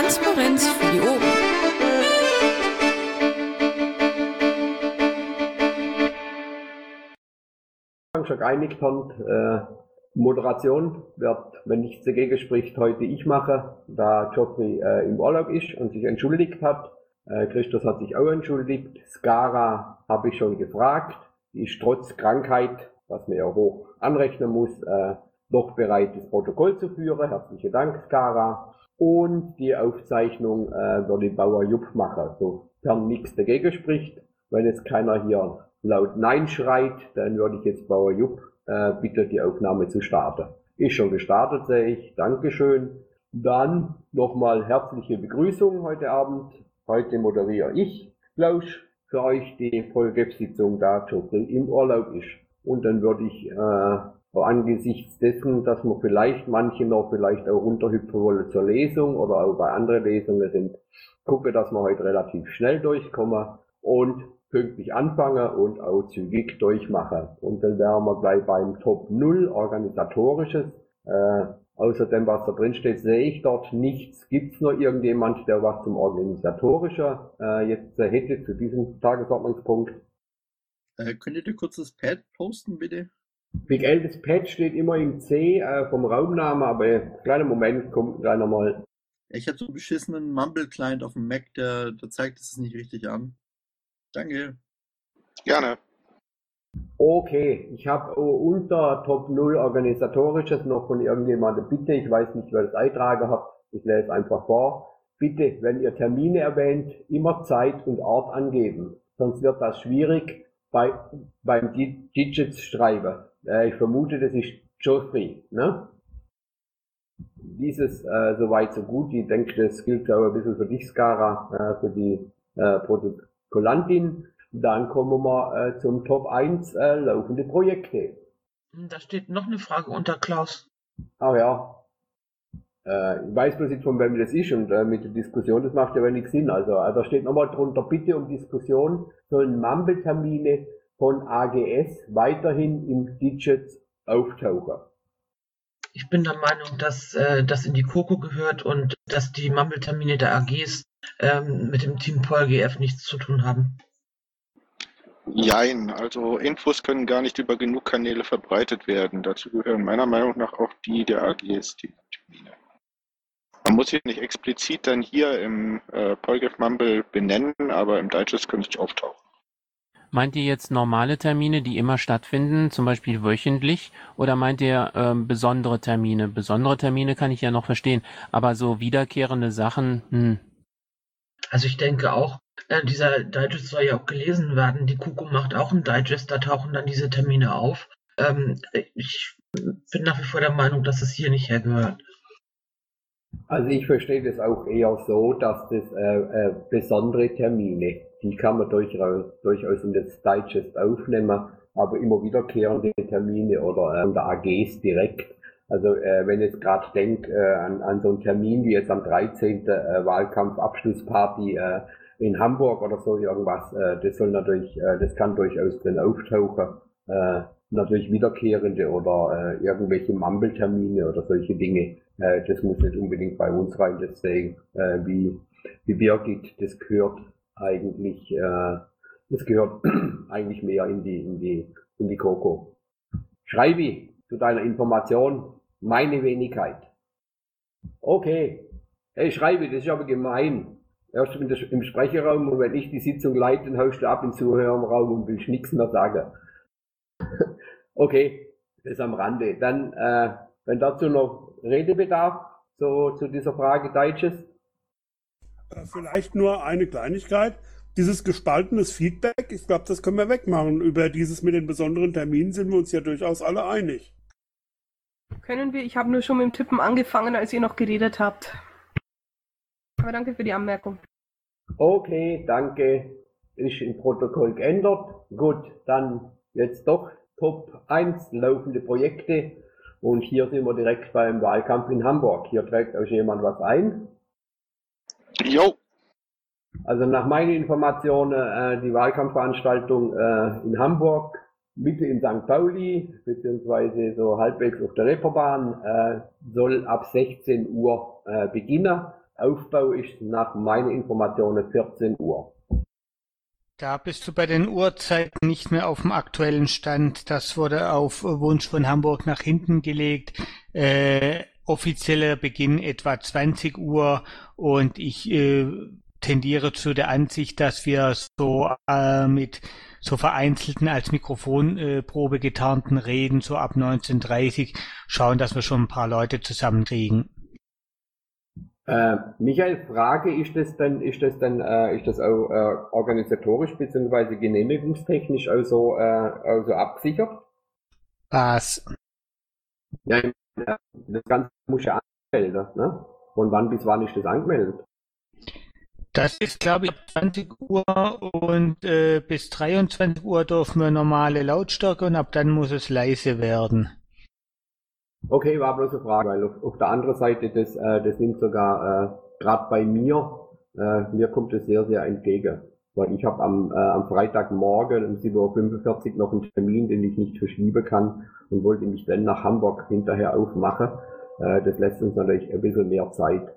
Transparenz für die Ohren. schon geeinigt haben, äh, Moderation wird, wenn nichts dagegen spricht, heute ich mache, da Geoffrey äh, im Urlaub ist und sich entschuldigt hat. Äh, Christus hat sich auch entschuldigt. Skara habe ich schon gefragt. Die ist trotz Krankheit, was man ja hoch anrechnen muss, äh, doch bereit, das Protokoll zu führen. Herzlichen Dank, Skara. Und die Aufzeichnung äh, würde Bauer Jupp machen, sofern nichts dagegen spricht. Wenn jetzt keiner hier laut Nein schreit, dann würde ich jetzt Bauer Jupp äh, bitte die Aufnahme zu starten. Ist schon gestartet, sehe ich. Dankeschön. Dann nochmal herzliche Begrüßung heute Abend. Heute moderiere ich, Klaus, für euch die Vollgeb-Sitzung, da Geoffrey im Urlaub ist. Und dann würde ich äh, angesichts dessen, dass wir vielleicht manche noch vielleicht auch runterhüpfen wollen zur Lesung oder auch bei anderen Lesungen sind, gucke, dass wir heute relativ schnell durchkommen und pünktlich anfangen und auch zügig durchmachen. Und dann wären wir gleich beim Top 0 organisatorisches. Äh, außerdem, was da drin steht, sehe ich dort nichts. Gibt es noch irgendjemand, der was zum organisatorischen äh, jetzt hätte zu diesem Tagesordnungspunkt? Äh, könntet ihr kurz das Pad posten, bitte? Big L, das Pad steht immer im C äh, vom Raumname, aber kleiner Moment, kommt gleich nochmal. Ich habe so einen beschissenen Mumble-Client auf dem Mac, der, der zeigt es nicht richtig an. Danke. Gerne. Okay, ich habe unter Top 0 organisatorisches noch von irgendjemandem Bitte, ich weiß nicht, wer das eintragen hat, ich lese einfach vor. Bitte, wenn ihr Termine erwähnt, immer Zeit und Ort angeben, sonst wird das schwierig bei, beim Digits schreiben. Äh, ich vermute, das ist Geoffrey, ne? Dieses äh, soweit so gut. Ich denke, das gilt auch ein bisschen für dich, Skara, äh, für die äh, Protokollantin. Dann kommen wir äh, zum Top 1 äh, laufende Projekte. Da steht noch eine Frage unter Klaus. Ach ja. Äh, ich weiß bloß nicht, von wem das ist und äh, mit der Diskussion, das macht ja wenig Sinn. Also, äh, da steht nochmal drunter, bitte um Diskussion, sollen Mumble-Termine von AGS weiterhin im Digits auftauchen. Ich bin der Meinung, dass äh, das in die Coco gehört und dass die Mumble-Termine der AGs ähm, mit dem Team PolGF nichts zu tun haben. Jein, also Infos können gar nicht über genug Kanäle verbreitet werden. Dazu gehören meiner Meinung nach auch die der AGs, die Termine. Man muss sie nicht explizit dann hier im äh, PolGF Mumble benennen, aber im Digest können sie auftauchen. Meint ihr jetzt normale Termine, die immer stattfinden, zum Beispiel wöchentlich, oder meint ihr ähm, besondere Termine? Besondere Termine kann ich ja noch verstehen, aber so wiederkehrende Sachen, hm. Also ich denke auch, äh, dieser Digest soll ja auch gelesen werden. Die Kuku macht auch einen Digest, da tauchen dann diese Termine auf. Ähm, ich bin nach wie vor der Meinung, dass es hier nicht hergehört. Also ich verstehe das auch eher so, dass das äh, äh, besondere Termine, die kann man durchaus, durchaus in das Digest aufnehmen, aber immer wiederkehrende Termine oder äh, an der AGs direkt. Also äh, wenn ich jetzt gerade denke äh, an, an so einen Termin wie jetzt am 13. Äh, Wahlkampfabschlussparty äh, in Hamburg oder so irgendwas, äh, das soll natürlich, äh, das kann durchaus drin auftauchen. Äh, natürlich wiederkehrende oder äh, irgendwelche Mumble-Termine oder solche Dinge. Äh, das muss nicht unbedingt bei uns rein. Deswegen, äh, wie, wie Birgit, das gehört eigentlich, äh, das gehört eigentlich mehr in die, in die, in die Coco. Schreibi, zu deiner Information, meine Wenigkeit. Okay. Hey, Schreibi, das ist aber gemein. Erst in der, im Sprecherraum und wenn ich die Sitzung leite, dann haust du ab im Zuhörerraum und willst nichts mehr sagen. okay, das am Rande. Dann, äh, wenn dazu noch Redebedarf, so zu dieser Frage Deutsches. Äh, vielleicht nur eine Kleinigkeit. Dieses gespaltenes Feedback, ich glaube, das können wir wegmachen. Über dieses mit den besonderen Terminen sind wir uns ja durchaus alle einig. Können wir? Ich habe nur schon mit dem Tippen angefangen, als ihr noch geredet habt. Aber danke für die Anmerkung. Okay, danke. Ist im Protokoll geändert. Gut, dann jetzt doch Top 1 laufende Projekte. Und hier sind wir direkt beim Wahlkampf in Hamburg. Hier trägt euch jemand was ein. Jo. Also nach meinen Informationen, äh, die Wahlkampfveranstaltung äh, in Hamburg, Mitte in St. Pauli, beziehungsweise so halbwegs auf der Reeperbahn, äh, soll ab 16 Uhr äh, beginnen. Aufbau ist nach meinen Informationen 14 Uhr. Da bist du bei den Uhrzeiten nicht mehr auf dem aktuellen Stand. Das wurde auf Wunsch von Hamburg nach hinten gelegt. Äh, offizieller Beginn etwa 20 Uhr und ich äh, tendiere zu der Ansicht, dass wir so äh, mit so vereinzelten als Mikrofonprobe getarnten Reden so ab 19.30 schauen, dass wir schon ein paar Leute zusammenkriegen. Äh, Michael, Frage, ist das denn, ist das denn, äh, ist das auch äh, organisatorisch bzw. genehmigungstechnisch also, äh, also abgesichert? Was? Ja, das Ganze muss ja anmelden, ne? Von wann bis wann ist das angemeldet? Das ist, glaube ich, 20 Uhr und äh, bis 23 Uhr dürfen wir normale Lautstärke und ab dann muss es leise werden. Okay, war bloß eine Frage, weil auf, auf der anderen Seite, das, äh, das nimmt sogar äh, gerade bei mir, äh, mir kommt es sehr, sehr entgegen. Weil ich habe am, äh, am Freitagmorgen um 7.45 Uhr noch einen Termin, den ich nicht verschieben kann und wollte mich dann nach Hamburg hinterher aufmachen. Äh, das lässt uns natürlich ein bisschen mehr Zeit.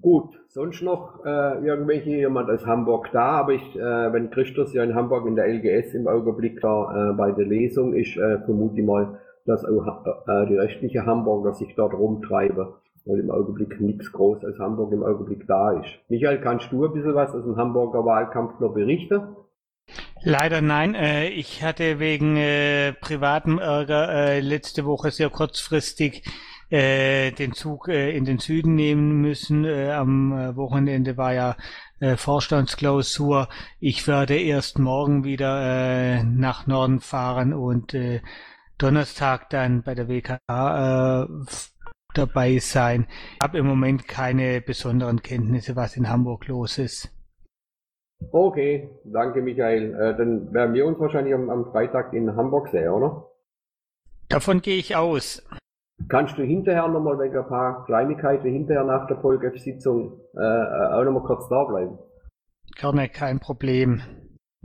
Gut, sonst noch äh, irgendwelche jemand aus Hamburg da, aber ich, äh, wenn Christus ja in Hamburg in der LGS im Augenblick da äh, bei der Lesung ist, äh, vermute ich mal, dass äh, die restliche Hamburger sich dort rumtreiben, weil im Augenblick nichts groß aus Hamburg im Augenblick da ist. Michael, kannst du ein bisschen was aus dem Hamburger Wahlkampf noch berichten? Leider nein. Äh, ich hatte wegen äh, privatem Ärger letzte Woche sehr kurzfristig den Zug in den Süden nehmen müssen. Am Wochenende war ja Vorstandsklausur. Ich werde erst morgen wieder nach Norden fahren und Donnerstag dann bei der WKA äh, dabei sein. Ich habe im Moment keine besonderen Kenntnisse, was in Hamburg los ist. Okay, danke Michael. Äh, dann werden wir uns wahrscheinlich am, am Freitag in Hamburg sehen, oder? Davon gehe ich aus. Kannst du hinterher nochmal wegen ein paar Kleinigkeiten hinterher nach der Folge-Sitzung äh, äh auch nochmal kurz da bleiben? Gerne, kein Problem.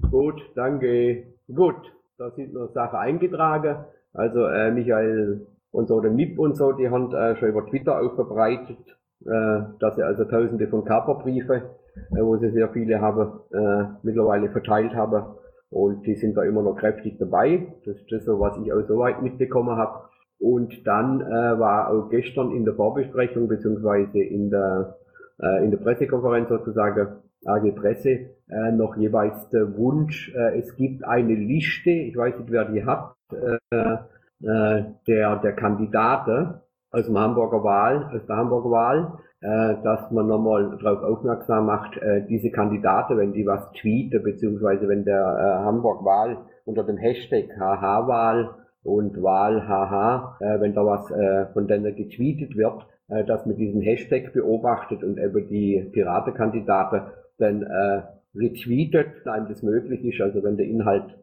Gut, danke. Gut, da sind noch Sachen eingetragen. Also äh, Michael und so, der MIP und so, die haben äh, schon über Twitter auch verbreitet, äh, dass sie also tausende von Kaperbriefe, äh, wo sie sehr viele haben, äh, mittlerweile verteilt haben. Und die sind da immer noch kräftig dabei. Das ist das, so, was ich auch soweit mitbekommen habe. Und dann äh, war auch gestern in der Vorbesprechung beziehungsweise in der äh, in der Pressekonferenz sozusagen AG Presse äh, noch jeweils der Wunsch, äh, es gibt eine Liste, ich weiß nicht, wer die hat, äh, äh, der, der Kandidaten aus dem Hamburger Wahl, aus der Hamburger Wahl, äh, dass man nochmal darauf aufmerksam macht, äh, diese Kandidaten, wenn die was tweeten, beziehungsweise wenn der äh, Hamburg Wahl unter dem Hashtag HH-Wahl und Wahl HH, äh, wenn da was äh, von denen getweetet wird, äh, dass man diesen Hashtag beobachtet und eben die Piratenkandidaten dann äh, retweetet, einem das möglich ist, also wenn der Inhalt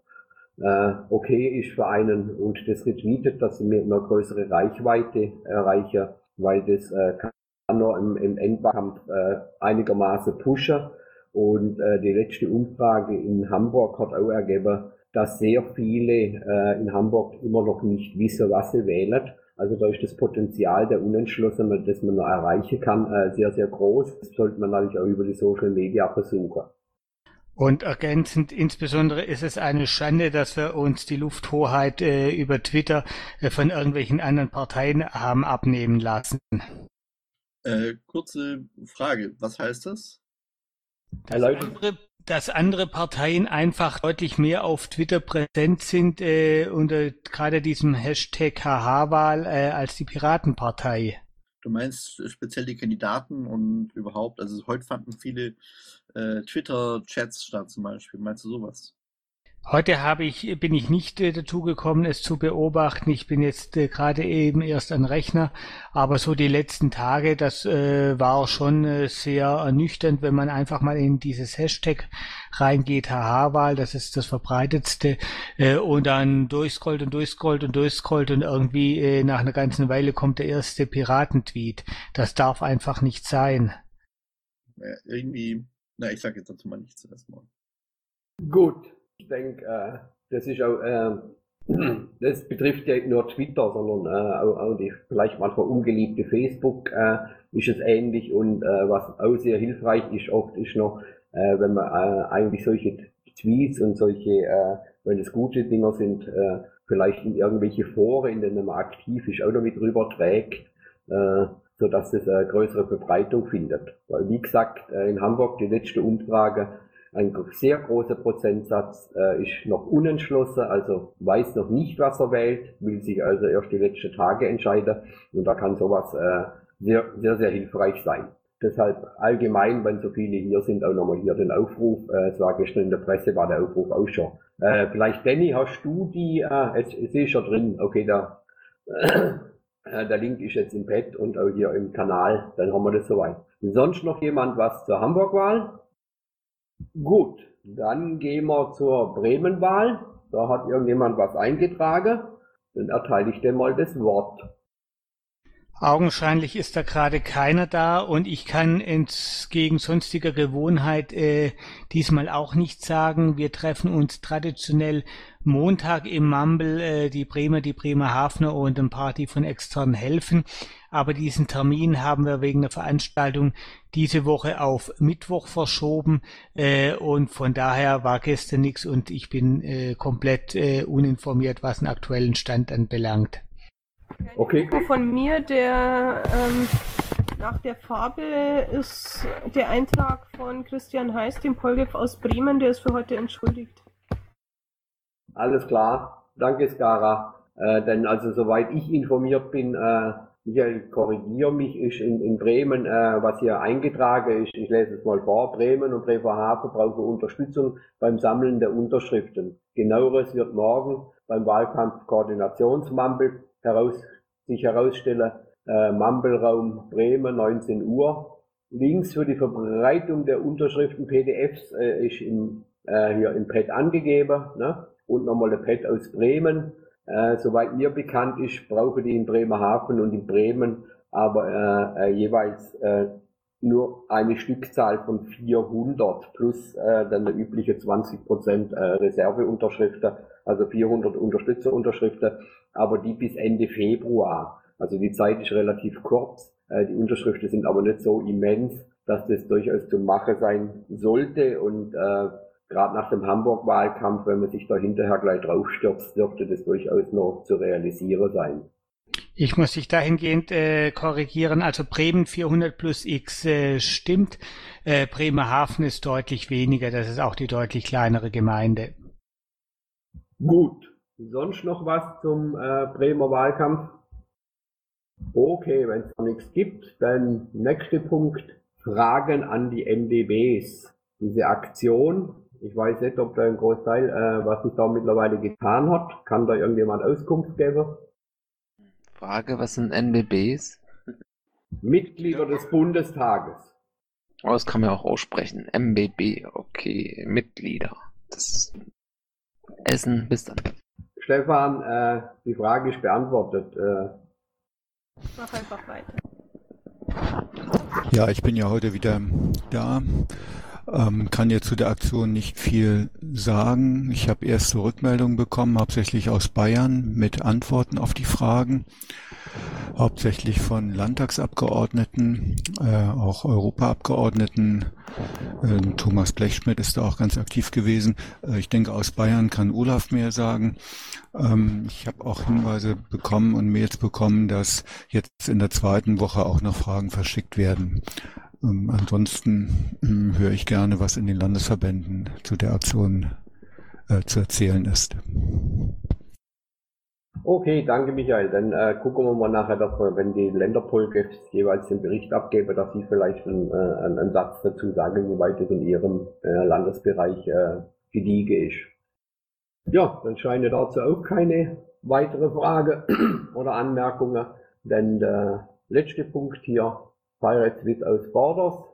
äh, okay ist für einen und das retweetet, dass sie mir eine größere Reichweite erreichen, weil das äh, kann noch im, im Endkampf äh, einigermaßen pushen. Und äh, die letzte Umfrage in Hamburg hat auch ergeben, dass sehr viele äh, in Hamburg immer noch nicht wissen, was sie wählen. Also da ist das Potenzial der Unentschlossenen, das man noch erreichen kann, äh, sehr, sehr groß. Das sollte man natürlich auch über die Social Media versuchen. Und ergänzend insbesondere ist es eine Schande, dass wir uns die Lufthoheit äh, über Twitter äh, von irgendwelchen anderen Parteien haben abnehmen lassen. Äh, kurze Frage, was heißt das? Dass andere, dass andere Parteien einfach deutlich mehr auf Twitter präsent sind äh, unter gerade diesem Hashtag HH-Wahl äh, als die Piratenpartei. Du meinst speziell die Kandidaten und überhaupt, also heute fanden viele äh, Twitter-Chats statt zum Beispiel. Meinst du sowas? Heute habe ich, bin ich nicht äh, dazu gekommen, es zu beobachten. Ich bin jetzt äh, gerade eben erst an Rechner, aber so die letzten Tage, das äh, war schon äh, sehr ernüchternd, wenn man einfach mal in dieses Hashtag reingeht, HH-Wahl, das ist das verbreitetste, äh, und dann durchscrollt und durchscrollt und durchscrollt und irgendwie äh, nach einer ganzen Weile kommt der erste Piratentweet. Das darf einfach nicht sein. Ja, irgendwie, na, ich sage jetzt dazu mal nichts erstmal. Gut, ich denke, äh, das ist auch äh, das betrifft ja nicht nur Twitter, sondern äh, auch, auch die vielleicht manchmal ungeliebte Facebook äh, ist es ähnlich und äh, was auch sehr hilfreich ist oft ist noch, äh, wenn man äh, eigentlich solche Tweets und solche, äh, wenn es gute Dinger sind, äh, vielleicht in irgendwelche Foren, in denen man aktiv ist, auch noch mit rüber trägt, äh, so dass es eine größere Verbreitung findet. Weil wie gesagt, äh, in Hamburg die letzte Umfrage ein sehr großer Prozentsatz äh, ist noch unentschlossen, also weiß noch nicht, was er wählt, will sich also erst die letzten Tage entscheiden und da kann sowas äh, sehr, sehr, sehr hilfreich sein. Deshalb allgemein, wenn so viele hier sind, auch nochmal hier den Aufruf. Äh, es war gestern in der Presse, war der Aufruf auch schon. Äh, vielleicht, Danny, hast du die, äh, jetzt sehe ich schon drin, okay, da, äh, der Link ist jetzt im Pad und auch hier im Kanal, dann haben wir das soweit. Sonst noch jemand was zur Hamburg-Wahl? Gut, dann gehen wir zur Bremen-Wahl. Da hat irgendjemand was eingetragen. Dann erteile ich dem mal das Wort. Augenscheinlich ist da gerade keiner da und ich kann entgegen sonstiger Gewohnheit äh, diesmal auch nichts sagen. Wir treffen uns traditionell Montag im Mumble, äh, die Bremer, die Bremerhavener und ein Party von externen helfen. Aber diesen Termin haben wir wegen der Veranstaltung diese Woche auf Mittwoch verschoben äh, und von daher war gestern nichts und ich bin äh, komplett äh, uninformiert, was den aktuellen Stand anbelangt. Okay. Von mir, der ähm, nach der Farbe ist der Eintrag von Christian Heiß, dem Polgef aus Bremen, der ist für heute entschuldigt. Alles klar. Danke, Skara. Äh, denn also soweit ich informiert bin, äh, Michael, korrigiere mich, ist in, in Bremen, äh, was hier eingetragen ist, ich lese es mal vor, Bremen und Bremerhaven brauchen Unterstützung beim Sammeln der Unterschriften. Genaueres wird morgen beim Wahlkampf-Koordinationsmumble heraus, sich herausstellen, äh, Mumble-Raum Bremen, 19 Uhr. Links für die Verbreitung der Unterschriften PDFs äh, ist im, äh, hier im Pad angegeben. Ne? Und nochmal der Pad aus Bremen. Äh, soweit mir bekannt ist, brauchen die in Bremerhaven und in Bremen aber äh, äh, jeweils äh, nur eine Stückzahl von 400 plus äh, dann eine übliche 20% äh, Reserveunterschriften, also 400 Unterstützerunterschriften, aber die bis Ende Februar. Also die Zeit ist relativ kurz, äh, die Unterschriften sind aber nicht so immens, dass das durchaus zu machen sein sollte und äh, gerade nach dem Hamburg-Wahlkampf, wenn man sich da hinterher gleich draufstürzt, dürfte das durchaus noch zu realisieren sein. Ich muss dich dahingehend äh, korrigieren. Also Bremen 400 plus X äh, stimmt. Äh, Bremerhaven ist deutlich weniger. Das ist auch die deutlich kleinere Gemeinde. Gut. Sonst noch was zum äh, Bremer Wahlkampf? Okay, wenn es noch nichts gibt, dann nächster Punkt. Fragen an die NDBs. Diese Aktion, ich weiß nicht, ob da ein Großteil, äh, was sich da mittlerweile getan hat. Kann da irgendjemand Auskunft geben? Frage, was sind NBBs? Mitglieder des Bundestages. Oh, das kann man auch aussprechen. MBB, okay, Mitglieder. Das Essen, bis dann. Stefan, äh, die Frage ist beantwortet. Äh, Mach einfach weiter. Ja, ich bin ja heute wieder da. Ähm, kann jetzt zu der Aktion nicht viel sagen. Ich habe erste Rückmeldungen bekommen, hauptsächlich aus Bayern, mit Antworten auf die Fragen, hauptsächlich von Landtagsabgeordneten, äh, auch Europaabgeordneten. Äh, Thomas Blechschmidt ist da auch ganz aktiv gewesen. Äh, ich denke, aus Bayern kann Olaf mehr sagen. Ähm, ich habe auch Hinweise bekommen und Mails bekommen, dass jetzt in der zweiten Woche auch noch Fragen verschickt werden. Ähm, ansonsten ähm, höre ich gerne, was in den Landesverbänden zu der Aktion äh, zu erzählen ist. Okay, danke Michael. Dann äh, gucken wir mal nachher, dass wir, wenn die Länderpolgefs jeweils den Bericht abgeben, dass Sie vielleicht einen, äh, einen Satz dazu sagen, wie weit es in Ihrem äh, Landesbereich äh, gediege ist. Ja, dann scheine dazu auch keine weitere Frage oder Anmerkungen, denn der letzte Punkt hier Pirates Without Borders,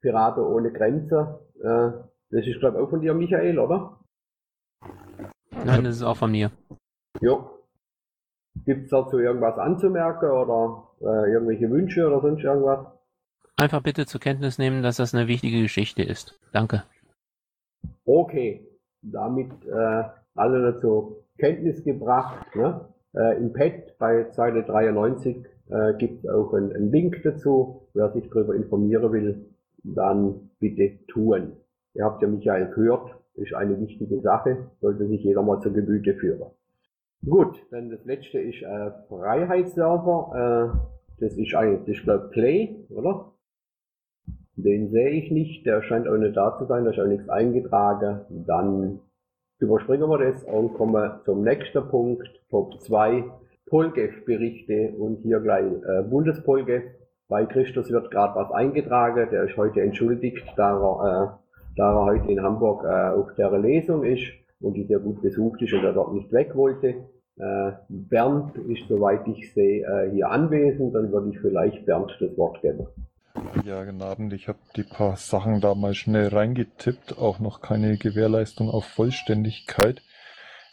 Piraten ohne Grenze. Äh, das ist, glaube ich, auch von dir, Michael, oder? Nein, das ist auch von mir. Jo. Gibt es dazu irgendwas anzumerken oder äh, irgendwelche Wünsche oder sonst irgendwas? Einfach bitte zur Kenntnis nehmen, dass das eine wichtige Geschichte ist. Danke. Okay. Damit äh, alle dazu Kenntnis gebracht. Ne? Äh, Im Pad bei Seite 93 äh, gibt es auch einen, einen Link dazu. Wer sich darüber informieren will, dann bitte tun. Ihr habt ja Michael gehört, ist eine wichtige Sache, sollte sich jeder mal zur Gemüte führen. Gut, dann das letzte ist äh, Freiheitsserver. Äh, das ist eigentlich, ich glaube Play, oder? Den sehe ich nicht, der scheint auch nicht da zu sein, da ist auch nichts eingetragen. Dann überspringen wir das und kommen zum nächsten Punkt, Top 2, Polgef-Berichte und hier gleich äh, Bundespolgef. Bei Christus wird gerade was eingetragen, der ist heute entschuldigt, da er, äh, da er heute in Hamburg äh, auf der Lesung ist und die sehr gut besucht ist und er dort nicht weg wollte. Äh, Bernd ist, soweit ich sehe, äh, hier anwesend, dann würde ich vielleicht Bernd das Wort geben. Ja, guten Abend. Ich habe die paar Sachen da mal schnell reingetippt, auch noch keine Gewährleistung auf Vollständigkeit.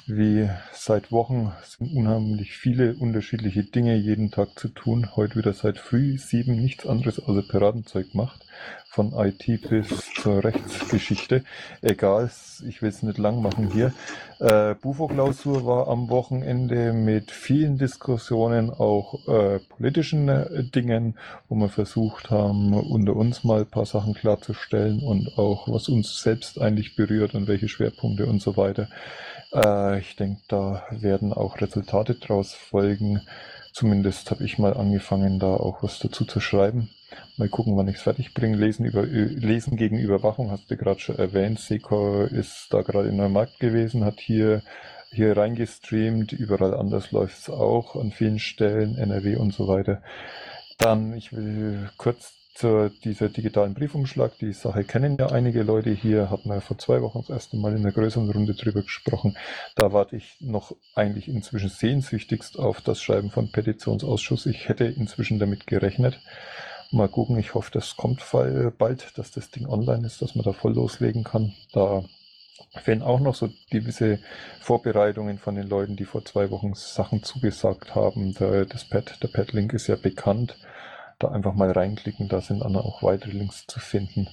Wie seit Wochen sind unheimlich viele unterschiedliche Dinge jeden Tag zu tun. Heute wieder seit früh sieben nichts anderes außer Piratenzeug macht. Von IT bis zur Rechtsgeschichte. Egal, ich will es nicht lang machen hier. Äh, Bufo-Klausur war am Wochenende mit vielen Diskussionen, auch äh, politischen äh, Dingen, wo wir versucht haben, unter uns mal ein paar Sachen klarzustellen und auch, was uns selbst eigentlich berührt und welche Schwerpunkte und so weiter. Äh, ich denke, da werden auch Resultate draus folgen. Zumindest habe ich mal angefangen, da auch was dazu zu schreiben. Mal gucken, wann ich es fertig bringe. Lesen, über, Lesen gegen Überwachung hast du gerade schon erwähnt. Seko ist da gerade in Neumarkt gewesen, hat hier, hier reingestreamt. Überall anders läuft es auch an vielen Stellen, NRW und so weiter. Dann, ich will kurz zu dieser digitalen Briefumschlag. Die Sache kennen ja einige Leute hier, hatten wir vor zwei Wochen das erste Mal in einer größeren Runde drüber gesprochen. Da warte ich noch eigentlich inzwischen sehnsüchtigst auf das Schreiben von Petitionsausschuss. Ich hätte inzwischen damit gerechnet. Mal gucken, ich hoffe, das kommt bald, dass das Ding online ist, dass man da voll loslegen kann. Da fehlen auch noch so gewisse Vorbereitungen von den Leuten, die vor zwei Wochen Sachen zugesagt haben. Der, das Pad, der Padlink ist ja bekannt da einfach mal reinklicken, da sind dann auch weitere Links zu finden.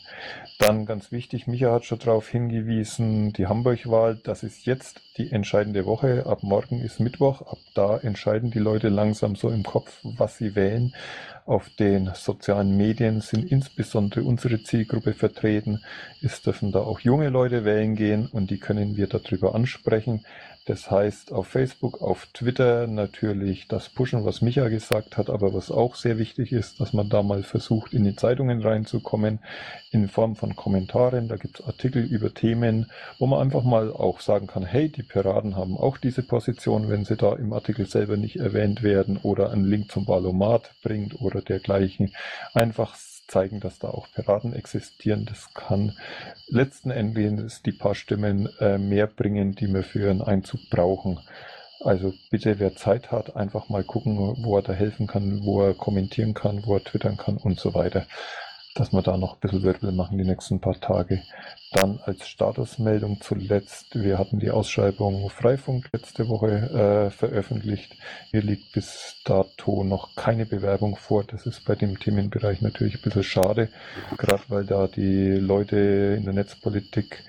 Dann ganz wichtig, Micha hat schon darauf hingewiesen, die Hamburg-Wahl, das ist jetzt die entscheidende Woche. Ab morgen ist Mittwoch, ab da entscheiden die Leute langsam so im Kopf, was sie wählen. Auf den sozialen Medien sind insbesondere unsere Zielgruppe vertreten. Es dürfen da auch junge Leute wählen gehen und die können wir darüber ansprechen. Das heißt, auf Facebook, auf Twitter natürlich das Pushen, was Micha gesagt hat, aber was auch sehr wichtig ist, dass man da mal versucht, in die Zeitungen reinzukommen, in Form von Kommentaren. Da gibt es Artikel über Themen, wo man einfach mal auch sagen kann, hey, die Piraten haben auch diese Position, wenn sie da im Artikel selber nicht erwähnt werden oder einen Link zum Valomat bringt oder dergleichen. Einfach zeigen, dass da auch Piraten existieren. Das kann letzten Endes die paar Stimmen äh, mehr bringen, die wir für einen Einzug brauchen. Also bitte, wer Zeit hat, einfach mal gucken, wo er da helfen kann, wo er kommentieren kann, wo er twittern kann und so weiter dass wir da noch ein bisschen Wirbel machen die nächsten paar Tage. Dann als Statusmeldung zuletzt, wir hatten die Ausschreibung Freifunk letzte Woche äh, veröffentlicht. Hier liegt bis dato noch keine Bewerbung vor. Das ist bei dem Themenbereich natürlich ein bisschen schade, gerade weil da die Leute in der Netzpolitik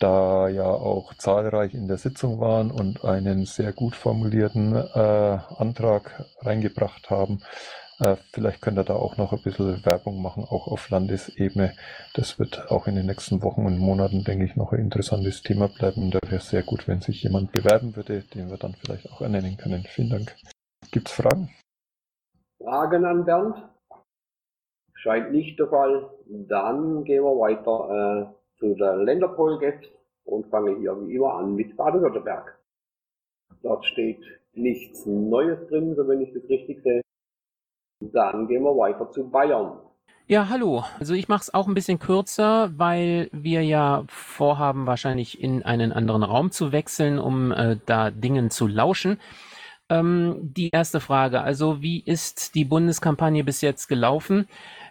da ja auch zahlreich in der Sitzung waren und einen sehr gut formulierten äh, Antrag reingebracht haben. Äh, vielleicht könnt ihr da auch noch ein bisschen Werbung machen, auch auf Landesebene. Das wird auch in den nächsten Wochen und Monaten, denke ich, noch ein interessantes Thema bleiben. Da wäre es sehr gut, wenn sich jemand bewerben würde, den wir dann vielleicht auch ernennen können. Vielen Dank. Gibt es Fragen? Fragen an Bernd? Scheint nicht der Fall. Dann gehen wir weiter äh, zu der Länderpolgef und fangen hier wie immer an mit Baden-Württemberg. Dort steht nichts Neues drin, so wenn ich das richtig sehe. Dann gehen wir weiter zu Bayern. Ja, hallo. Also ich mache es auch ein bisschen kürzer, weil wir ja vorhaben, wahrscheinlich in einen anderen Raum zu wechseln, um äh, da Dingen zu lauschen. Ähm, die erste Frage, also wie ist die Bundeskampagne bis jetzt gelaufen?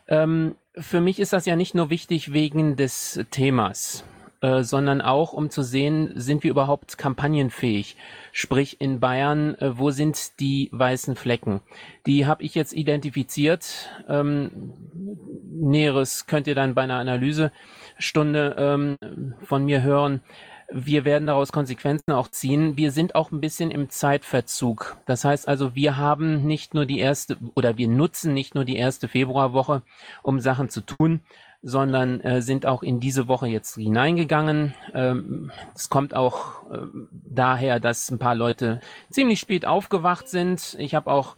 Ähm, für mich ist das ja nicht nur wichtig wegen des Themas. Äh, sondern auch, um zu sehen, sind wir überhaupt kampagnenfähig? Sprich, in Bayern, äh, wo sind die weißen Flecken? Die habe ich jetzt identifiziert. Ähm, Näheres könnt ihr dann bei einer Analysestunde ähm, von mir hören. wir werden daraus Konsequenzen auch ziehen. Wir sind auch ein bisschen im Zeitverzug. Das heißt also, wir haben nicht nur die erste oder wir nutzen nicht nur die erste Februarwoche, um Sachen zu tun, sondern äh, sind auch in diese Woche jetzt hineingegangen. Ähm, es kommt auch äh, daher, dass ein paar Leute ziemlich spät aufgewacht sind. Ich habe auch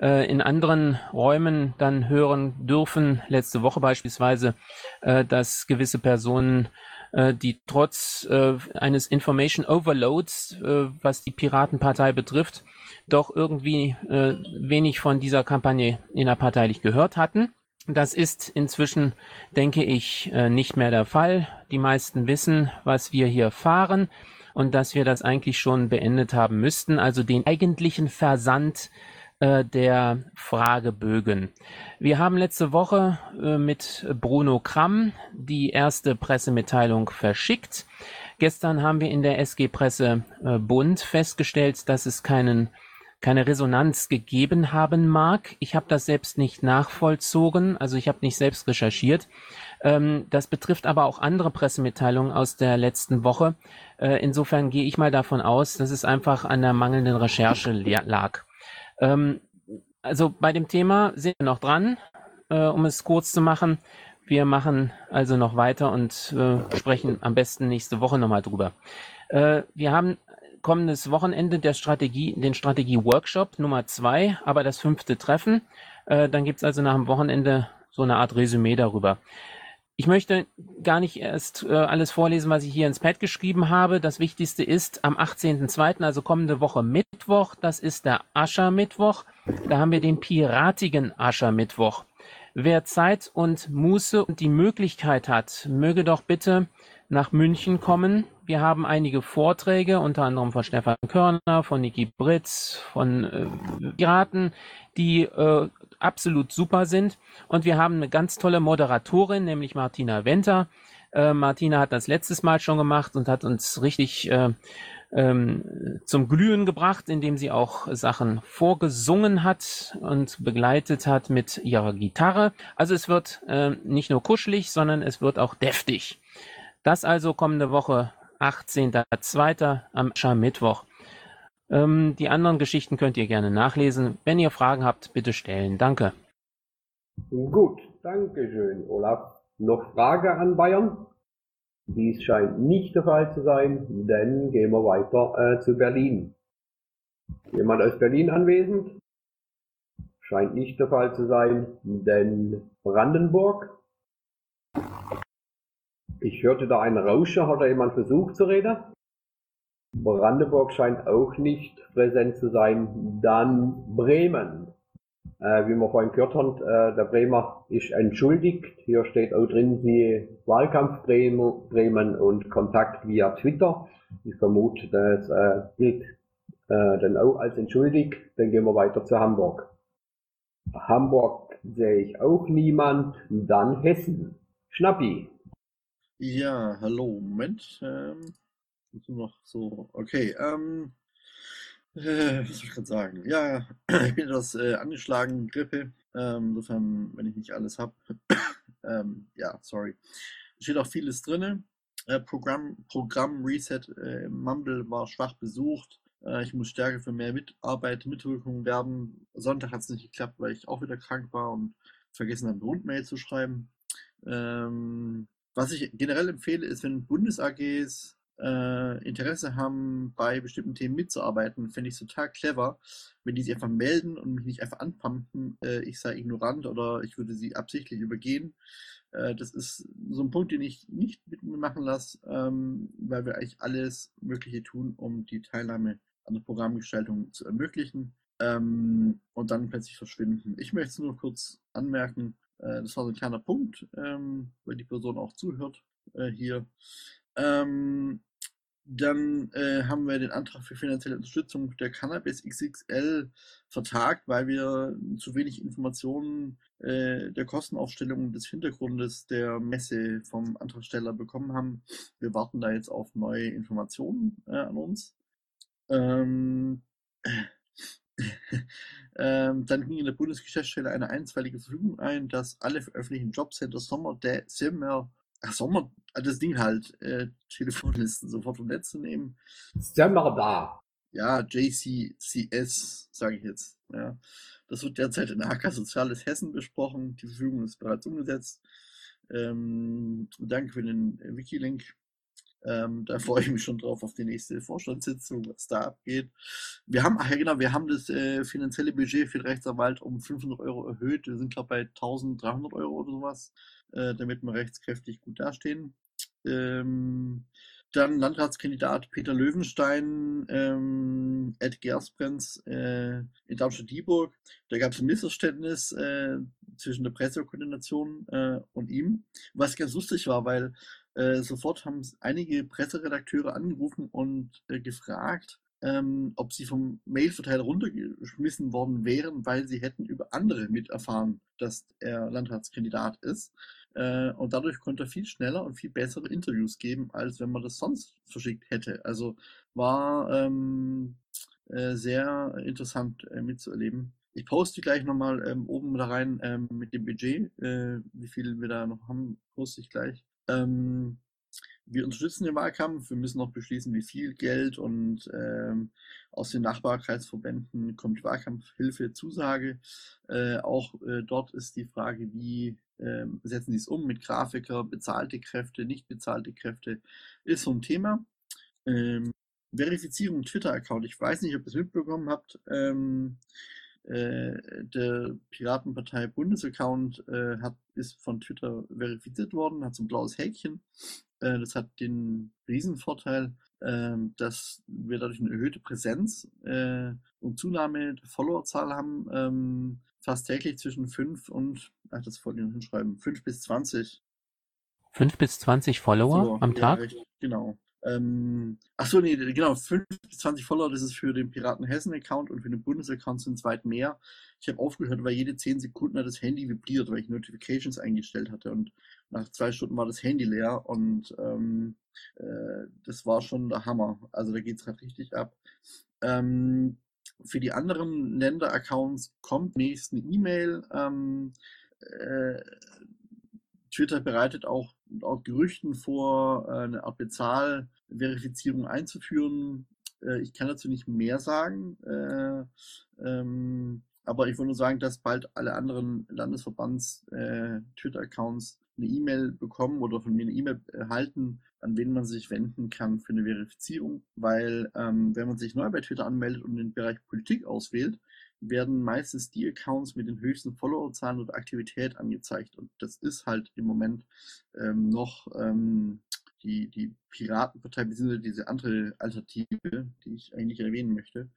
äh, in anderen Räumen dann hören dürfen, letzte Woche beispielsweise, äh, dass gewisse Personen äh, die trotz äh, eines Information Overloads, äh, was die Piratenpartei betrifft, doch irgendwie äh, wenig von dieser Kampagne innerparteilich gehört hatten. Das ist inzwischen, denke ich, äh, nicht mehr der Fall. Die meisten wissen, was wir hier fahren und dass wir das eigentlich schon beendet haben müssten, also den eigentlichen Versand äh, der Fragebögen. Wir haben letzte Woche äh, mit Bruno Kramm die erste Pressemitteilung verschickt. Gestern haben wir in der SG Presse Bund festgestellt, dass es keinen keine Resonanz gegeben haben mag. Ich habe das selbst nicht nachvollzogen, also ich habe nicht selbst recherchiert. Ähm, das betrifft aber auch andere Pressemitteilungen aus der letzten Woche. Äh, insofern gehe ich mal davon aus, dass es einfach an der mangelnden Recherche lag. Ähm, also bei dem Thema sind wir noch dran, äh, um es kurz zu machen. Wir machen also noch weiter und äh, sprechen am besten nächste Woche nochmal drüber. Äh, wir haben kommendes Wochenende der Strategie, den Strategie-Workshop Nummer zwei, aber das fünfte Treffen. Äh, dann gibt's also nach dem Wochenende so eine Art Resümee darüber. Ich möchte gar nicht erst äh, alles vorlesen, was ich hier ins Pad geschrieben habe. Das Wichtigste ist am 18.02., also kommende Woche Mittwoch, das ist der Aschermittwoch. Da haben wir den piratigen Aschermittwoch. Wer Zeit und Muße und die Möglichkeit hat, möge doch bitte nach München kommen. Wir haben einige Vorträge, unter anderem von Stefan Körner, von Niki Britz, von äh, Piraten, die äh, absolut super sind. Und wir haben eine ganz tolle Moderatorin, nämlich Martina Venter. Äh, Martina hat das letztes Mal schon gemacht und hat uns richtig äh, ähm, zum Glühen gebracht, indem sie auch Sachen vorgesungen hat und begleitet hat mit ihrer Gitarre. Also es wird äh, nicht nur kuschelig, sondern es wird auch deftig. Das also kommende Woche, 18.02. am Scharmittwoch. Ähm, die anderen Geschichten könnt ihr gerne nachlesen. Wenn ihr Fragen habt, bitte stellen. Danke. Gut, danke schön, Olaf. Noch Frage an Bayern? Dies scheint nicht der Fall zu sein, dann gehen wir weiter äh, zu Berlin. Jemand aus Berlin anwesend? Scheint nicht der Fall zu sein, denn Brandenburg? Ich hörte da einen Rauscher, hat da jemand versucht zu reden? Brandenburg scheint auch nicht präsent zu sein. Dann Bremen. Äh, wie wir vorhin gehört haben, äh, der Bremer ist entschuldigt. Hier steht auch drin, sie Wahlkampf Bremen und Kontakt via Twitter. Ich vermute, das äh, gilt äh, dann auch als entschuldigt. Dann gehen wir weiter zu Hamburg. Hamburg sehe ich auch niemand. Dann Hessen. Schnappi. Ja, hallo, Moment. Ähm, noch so, okay, ähm, äh, was soll ich gerade sagen? Ja, ich bin etwas äh, angeschlagen, Grippe. Ähm, insofern, wenn ich nicht alles habe, ähm, ja, sorry. Steht auch vieles drin. Äh, Programm, Programm Reset äh, Mumble war schwach besucht. Äh, ich muss stärker für mehr Mitarbeit, Mitwirkung werben. Sonntag hat es nicht geklappt, weil ich auch wieder krank war und vergessen habe, Rundmail zu schreiben. Ähm, was ich generell empfehle, ist, wenn Bundes-AGs äh, Interesse haben, bei bestimmten Themen mitzuarbeiten, finde ich es total clever, wenn die sich einfach melden und mich nicht einfach anpumpen, äh, ich sei ignorant oder ich würde sie absichtlich übergehen. Äh, das ist so ein Punkt, den ich nicht mit mir machen lasse, ähm, weil wir eigentlich alles Mögliche tun, um die Teilnahme an der Programmgestaltung zu ermöglichen ähm, und dann plötzlich verschwinden. Ich möchte es nur kurz anmerken, äh, das war so ein kleiner Punkt, ähm, weil die Person auch zuhört äh, hier. Ähm, dann äh, haben wir den Antrag für finanzielle Unterstützung der Cannabis XXL vertagt, weil wir zu wenig Informationen äh, der Kostenaufstellung des Hintergrundes der Messe vom Antragsteller bekommen haben. Wir warten da jetzt auf neue Informationen äh, an uns. Ähm, ähm, dann ging in der Bundesgeschäftsstelle eine einstweilige Verfügung ein, dass alle veröffentlichten Jobcenter Sommer, Sommer ach, Sommer, also das Ding halt, äh, Telefonlisten sofort vom Netz zu nehmen. Sommer da. Ja, JCCS, sage ich jetzt. Ja. Das wird derzeit in AK Soziales Hessen besprochen. Die Verfügung ist bereits umgesetzt. Ähm, danke für den äh, Wikilink. Ähm, da freue ich mich schon drauf auf die nächste Vorstandssitzung, was da abgeht. Wir haben, ach ja genau, wir haben das äh, finanzielle Budget für den Rechtsanwalt um 500 Euro erhöht. Wir sind, glaube bei 1300 Euro oder sowas, äh, damit wir rechtskräftig gut dastehen. Ähm, dann Landratskandidat Peter Löwenstein, ähm, Ed Gersprenz äh, in Darmstadt-Dieburg. Da gab es ein Missverständnis äh, zwischen der Pressekoordination äh, und ihm, was ganz lustig war, weil äh, sofort haben einige Presseredakteure angerufen und äh, gefragt, ähm, ob sie vom Mailverteiler runtergeschmissen worden wären, weil sie hätten über andere miterfahren, dass er Landratskandidat ist. Äh, und dadurch konnte er viel schneller und viel bessere Interviews geben, als wenn man das sonst verschickt hätte. Also war ähm, äh, sehr interessant äh, mitzuerleben. Ich poste gleich nochmal ähm, oben da rein ähm, mit dem Budget, äh, wie viel wir da noch haben, poste ich gleich. Ähm, wir unterstützen den Wahlkampf. Wir müssen noch beschließen, wie viel Geld und ähm, aus den Nachbarkreisverbänden kommt die Wahlkampfhilfe-Zusage. Äh, auch äh, dort ist die Frage, wie ähm, setzen Sie es um mit Grafiker, bezahlte Kräfte, nicht bezahlte Kräfte, ist so ein Thema. Ähm, Verifizierung Twitter-Account. Ich weiß nicht, ob ihr es mitbekommen habt. Ähm, äh, der Piratenpartei Bundesaccount äh, hat, ist von Twitter verifiziert worden, hat so ein blaues Häkchen. Äh, das hat den Riesenvorteil, äh, dass wir dadurch eine erhöhte Präsenz äh, und Zunahme der Followerzahl haben. Fast täglich zwischen 5 und, ach, das wollte ich noch hinschreiben, 5 bis 20. 5 bis 20 Follower so, am ja, Tag? Recht, genau. Ähm, achso, nee, genau, 5 bis 20 Follower, das ist für den Piraten Hessen-Account und für den Bundesaccount sind es weit mehr. Ich habe aufgehört, weil jede 10 Sekunden hat das Handy vibriert, weil ich Notifications eingestellt hatte und nach zwei Stunden war das Handy leer und ähm, äh, das war schon der Hammer. Also da geht es gerade richtig ab. Ähm, für die anderen Länder-Accounts kommt nächst eine E-Mail. Ähm, äh, Twitter bereitet auch, auch Gerüchten vor, äh, eine Art Bezahlverifizierung einzuführen. Äh, ich kann dazu nicht mehr sagen, äh, ähm, aber ich würde nur sagen, dass bald alle anderen Landesverbands-Twitter-Accounts eine E-Mail bekommen oder von mir eine E-Mail erhalten, an wen man sich wenden kann für eine Verifizierung, weil ähm, wenn man sich neu bei Twitter anmeldet und den Bereich Politik auswählt, werden meistens die Accounts mit den höchsten Followerzahlen oder Aktivität angezeigt. Und das ist halt im Moment ähm, noch ähm, die, die Piratenpartei, beziehungsweise diese andere Alternative, die ich eigentlich erwähnen möchte.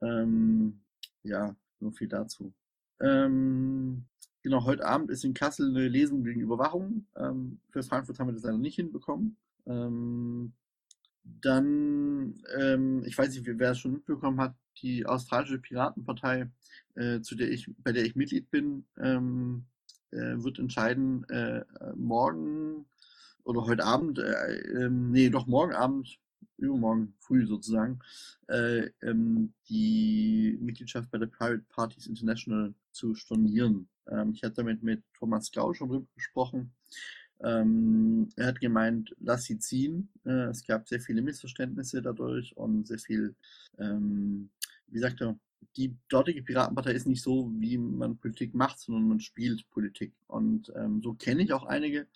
Ähm, ja, nur viel dazu. Ähm, genau, heute Abend ist in Kassel eine Lesung gegen Überwachung. Ähm, für Frankfurt haben wir das leider nicht hinbekommen. Ähm, dann, ähm, ich weiß nicht, wer es schon mitbekommen hat, die australische Piratenpartei, äh, zu der ich, bei der ich Mitglied bin, ähm, äh, wird entscheiden, äh, morgen oder heute Abend, äh, ähm, nee, doch morgen Abend, übermorgen früh sozusagen, äh, ähm, die Mitgliedschaft bei der Private Parties International zu stornieren. Ähm, ich hatte damit mit Thomas Gau schon drüber gesprochen. Ähm, er hat gemeint, lass sie ziehen. Äh, es gab sehr viele Missverständnisse dadurch und sehr viel, ähm, wie sagt er, die dortige Piratenpartei ist nicht so, wie man Politik macht, sondern man spielt Politik. Und ähm, so kenne ich auch einige,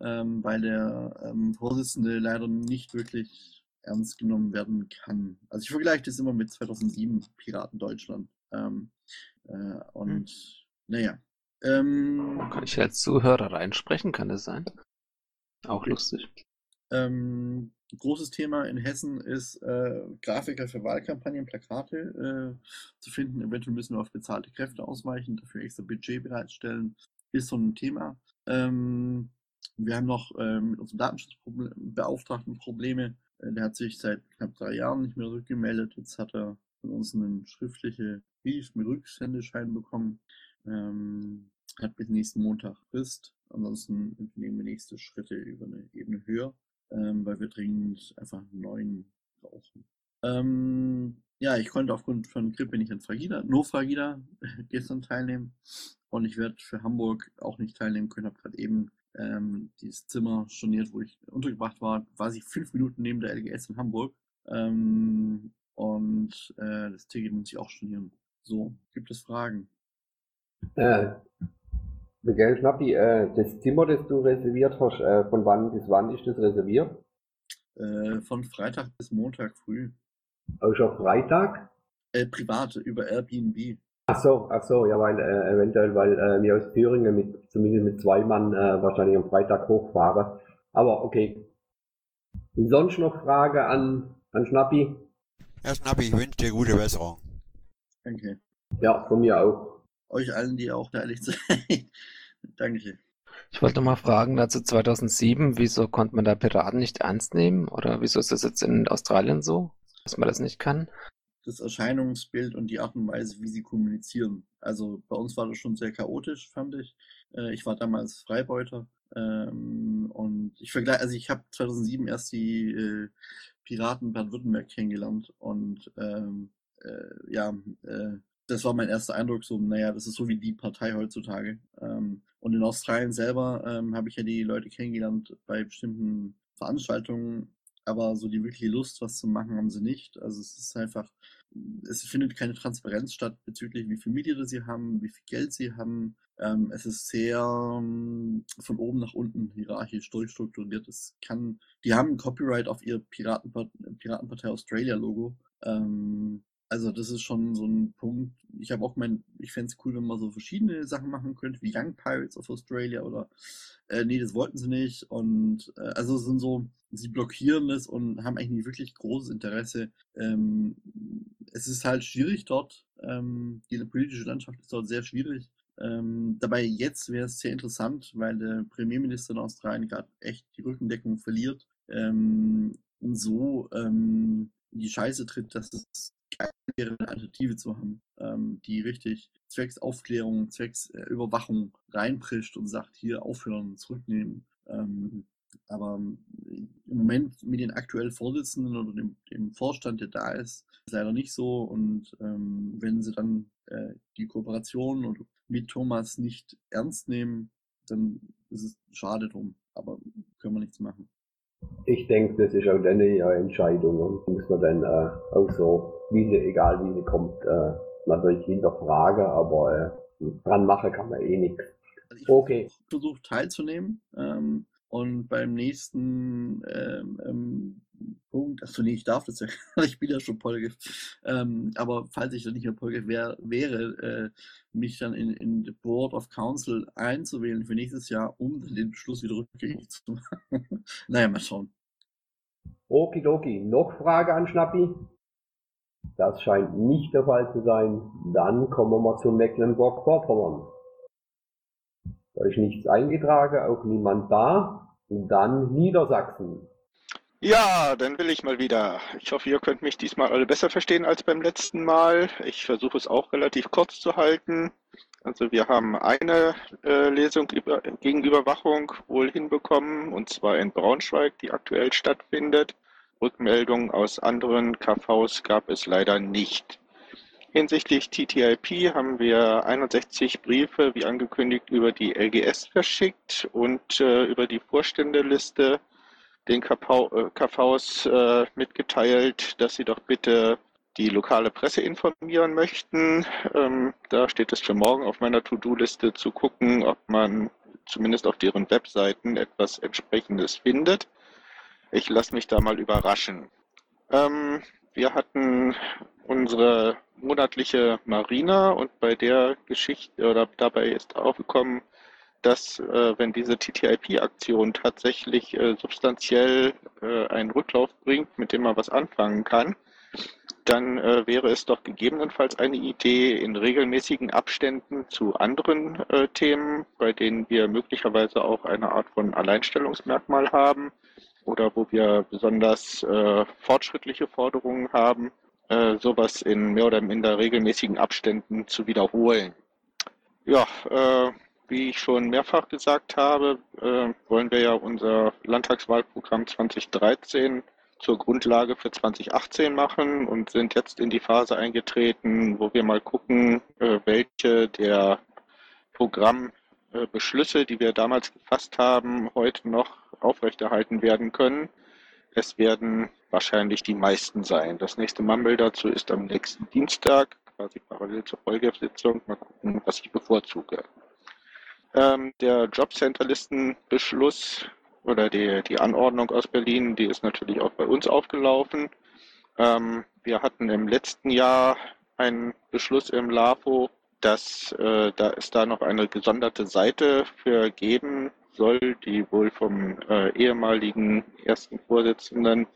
ähm, weil der ähm, Vorsitzende leider nicht wirklich ernst genommen werden kann. Also ich vergleiche das immer mit 2007 Piraten Deutschland. Ähm, äh, und hm. naja, ähm, kann ich als Zuhörer reinsprechen, kann das sein? Auch lustig. Ähm, großes Thema in Hessen ist äh, Grafiker für Wahlkampagnen, Plakate äh, zu finden. Eventuell müssen wir auf bezahlte Kräfte ausweichen, dafür extra Budget bereitstellen. Ist so ein Thema. Ähm, wir haben noch äh, mit unserem Datenschutzbeauftragten Probleme. Äh, der hat sich seit knapp drei Jahren nicht mehr rückgemeldet. Jetzt hat er von uns einen schriftlichen Brief mit Rücksendeschein bekommen. Ähm, hat bis nächsten Montag Frist. Ansonsten nehmen wir nächste Schritte über eine Ebene höher, ähm, weil wir dringend einfach einen neuen brauchen. Ähm, ja, ich konnte aufgrund von Grippe nicht an Fragida, nur Fragida gestern teilnehmen und ich werde für Hamburg auch nicht teilnehmen können. Habe gerade eben ähm, dieses Zimmer storniert, wo ich untergebracht war, quasi fünf Minuten neben der LGS in Hamburg. Ähm, und äh, das Ticket muss ich auch stornieren. So, gibt es Fragen? Äh, Miguel Schnappi, äh, das Zimmer, das du reserviert hast, äh, von wann bis wann ist das reserviert? Äh, von Freitag bis Montag früh. Auch schon Freitag? Äh, privat, über Airbnb. Ach so, ach so, ja, weil äh, eventuell, weil äh, wir aus Thüringen mit zumindest mit zwei Mann äh, wahrscheinlich am Freitag hochfahren. Aber okay. Sonst noch Frage an, an Schnappi? Herr Schnappi, ich wünsche dir gute Besserung. Danke. Ja, von mir auch. Euch allen, die auch beteiligt sind. Danke. Ich wollte mal fragen, dazu 2007, wieso konnte man da Piraten nicht ernst nehmen? Oder wieso ist das jetzt in Australien so, dass man das nicht kann? Das Erscheinungsbild und die Art und Weise, wie sie kommunizieren. Also bei uns war das schon sehr chaotisch, fand ich. Äh, ich war damals Freibeuter ähm, und ich vergleiche, also ich habe 2007 erst die äh, Piraten Baden-Württemberg kennengelernt und ähm, äh, ja, äh, das war mein erster Eindruck, so, naja, das ist so wie die Partei heutzutage. Ähm, und in Australien selber ähm, habe ich ja die Leute kennengelernt bei bestimmten Veranstaltungen, aber so die wirkliche Lust, was zu machen, haben sie nicht. Also es ist einfach, es findet keine Transparenz statt bezüglich, wie viel Mitglieder sie haben, wie viel Geld sie haben. Ähm, es ist sehr ähm, von oben nach unten hierarchisch durchstrukturiert. Es kann, die haben Copyright auf ihr Piratenpart Piratenpartei Australia Logo. Ähm, also das ist schon so ein Punkt. Ich habe auch mein, ich fände es cool, wenn man so verschiedene Sachen machen könnte, wie Young Pirates of Australia oder äh, nee, das wollten sie nicht. Und äh, also sind so, sie blockieren es und haben eigentlich nicht wirklich großes Interesse. Ähm, es ist halt schwierig dort. Ähm, die politische Landschaft ist dort sehr schwierig. Ähm, dabei jetzt wäre es sehr interessant, weil der Premierminister in Australien gerade echt die Rückendeckung verliert ähm, und so ähm, die Scheiße tritt, dass es wäre, eine Alternative zu haben, ähm, die richtig zwecks Aufklärung, zwecks äh, Überwachung reinprischt und sagt, hier aufhören, zurücknehmen. Ähm, aber im Moment mit den aktuell Vorsitzenden oder dem, dem Vorstand, der da ist, ist leider nicht so. Und ähm, wenn sie dann äh, die Kooperation mit Thomas nicht ernst nehmen, dann ist es schade drum. Aber können wir nichts machen. Ich denke, das ist auch deine äh, Entscheidung und muss man dann äh, auch so, wie sie, egal wie sie kommt, äh, natürlich hinterfragen, aber äh, dran machen kann man eh nichts. Okay. Ich versuche teilzunehmen ähm, und beim nächsten ähm, ähm, Punkt, achso nee, ich darf das ja gar ich bin ja schon Polge, ähm, aber falls ich dann nicht mehr Polge wär, wäre, äh, mich dann in, in the Board of Council einzuwählen für nächstes Jahr, um den Beschluss wieder rückgängig zu machen. naja, mal schauen. Okidoki, noch Frage an Schnappi? Das scheint nicht der Fall zu sein. Dann kommen wir mal zu Mecklenburg-Vorpommern. Da ist nichts eingetragen, auch niemand da. Und dann Niedersachsen. Ja, dann will ich mal wieder. Ich hoffe, ihr könnt mich diesmal alle besser verstehen als beim letzten Mal. Ich versuche es auch relativ kurz zu halten. Also wir haben eine äh, Lesung über, gegen Überwachung wohl hinbekommen, und zwar in Braunschweig, die aktuell stattfindet. Rückmeldungen aus anderen KVs gab es leider nicht. Hinsichtlich TTIP haben wir 61 Briefe, wie angekündigt, über die LGS verschickt und äh, über die Vorständeliste den KV, KVs äh, mitgeteilt, dass sie doch bitte die lokale Presse informieren möchten. Ähm, da steht es für morgen auf meiner To-Do-Liste zu gucken, ob man zumindest auf deren Webseiten etwas entsprechendes findet. Ich lasse mich da mal überraschen. Ähm, wir hatten unsere monatliche Marina und bei der Geschichte oder dabei ist aufgekommen, dass äh, wenn diese TTIP-Aktion tatsächlich äh, substanziell äh, einen Rücklauf bringt, mit dem man was anfangen kann, dann äh, wäre es doch gegebenenfalls eine Idee, in regelmäßigen Abständen zu anderen äh, Themen, bei denen wir möglicherweise auch eine Art von Alleinstellungsmerkmal haben oder wo wir besonders äh, fortschrittliche Forderungen haben, äh, sowas in mehr oder minder regelmäßigen Abständen zu wiederholen. Ja, äh, wie ich schon mehrfach gesagt habe, äh, wollen wir ja unser Landtagswahlprogramm 2013 zur Grundlage für 2018 machen und sind jetzt in die Phase eingetreten, wo wir mal gucken, äh, welche der Programm äh, Beschlüsse, die wir damals gefasst haben, heute noch aufrechterhalten werden können. Es werden wahrscheinlich die meisten sein. Das nächste Mumble dazu ist am nächsten Dienstag, quasi parallel zur Folgesitzung. Mal gucken, was ich bevorzuge. Ähm, der Jobcenter-Listenbeschluss oder die, die Anordnung aus Berlin, die ist natürlich auch bei uns aufgelaufen. Ähm, wir hatten im letzten Jahr einen Beschluss im LAFO, dass äh, da es da noch eine gesonderte Seite für geben soll, die wohl vom äh, ehemaligen ersten Vorsitzenden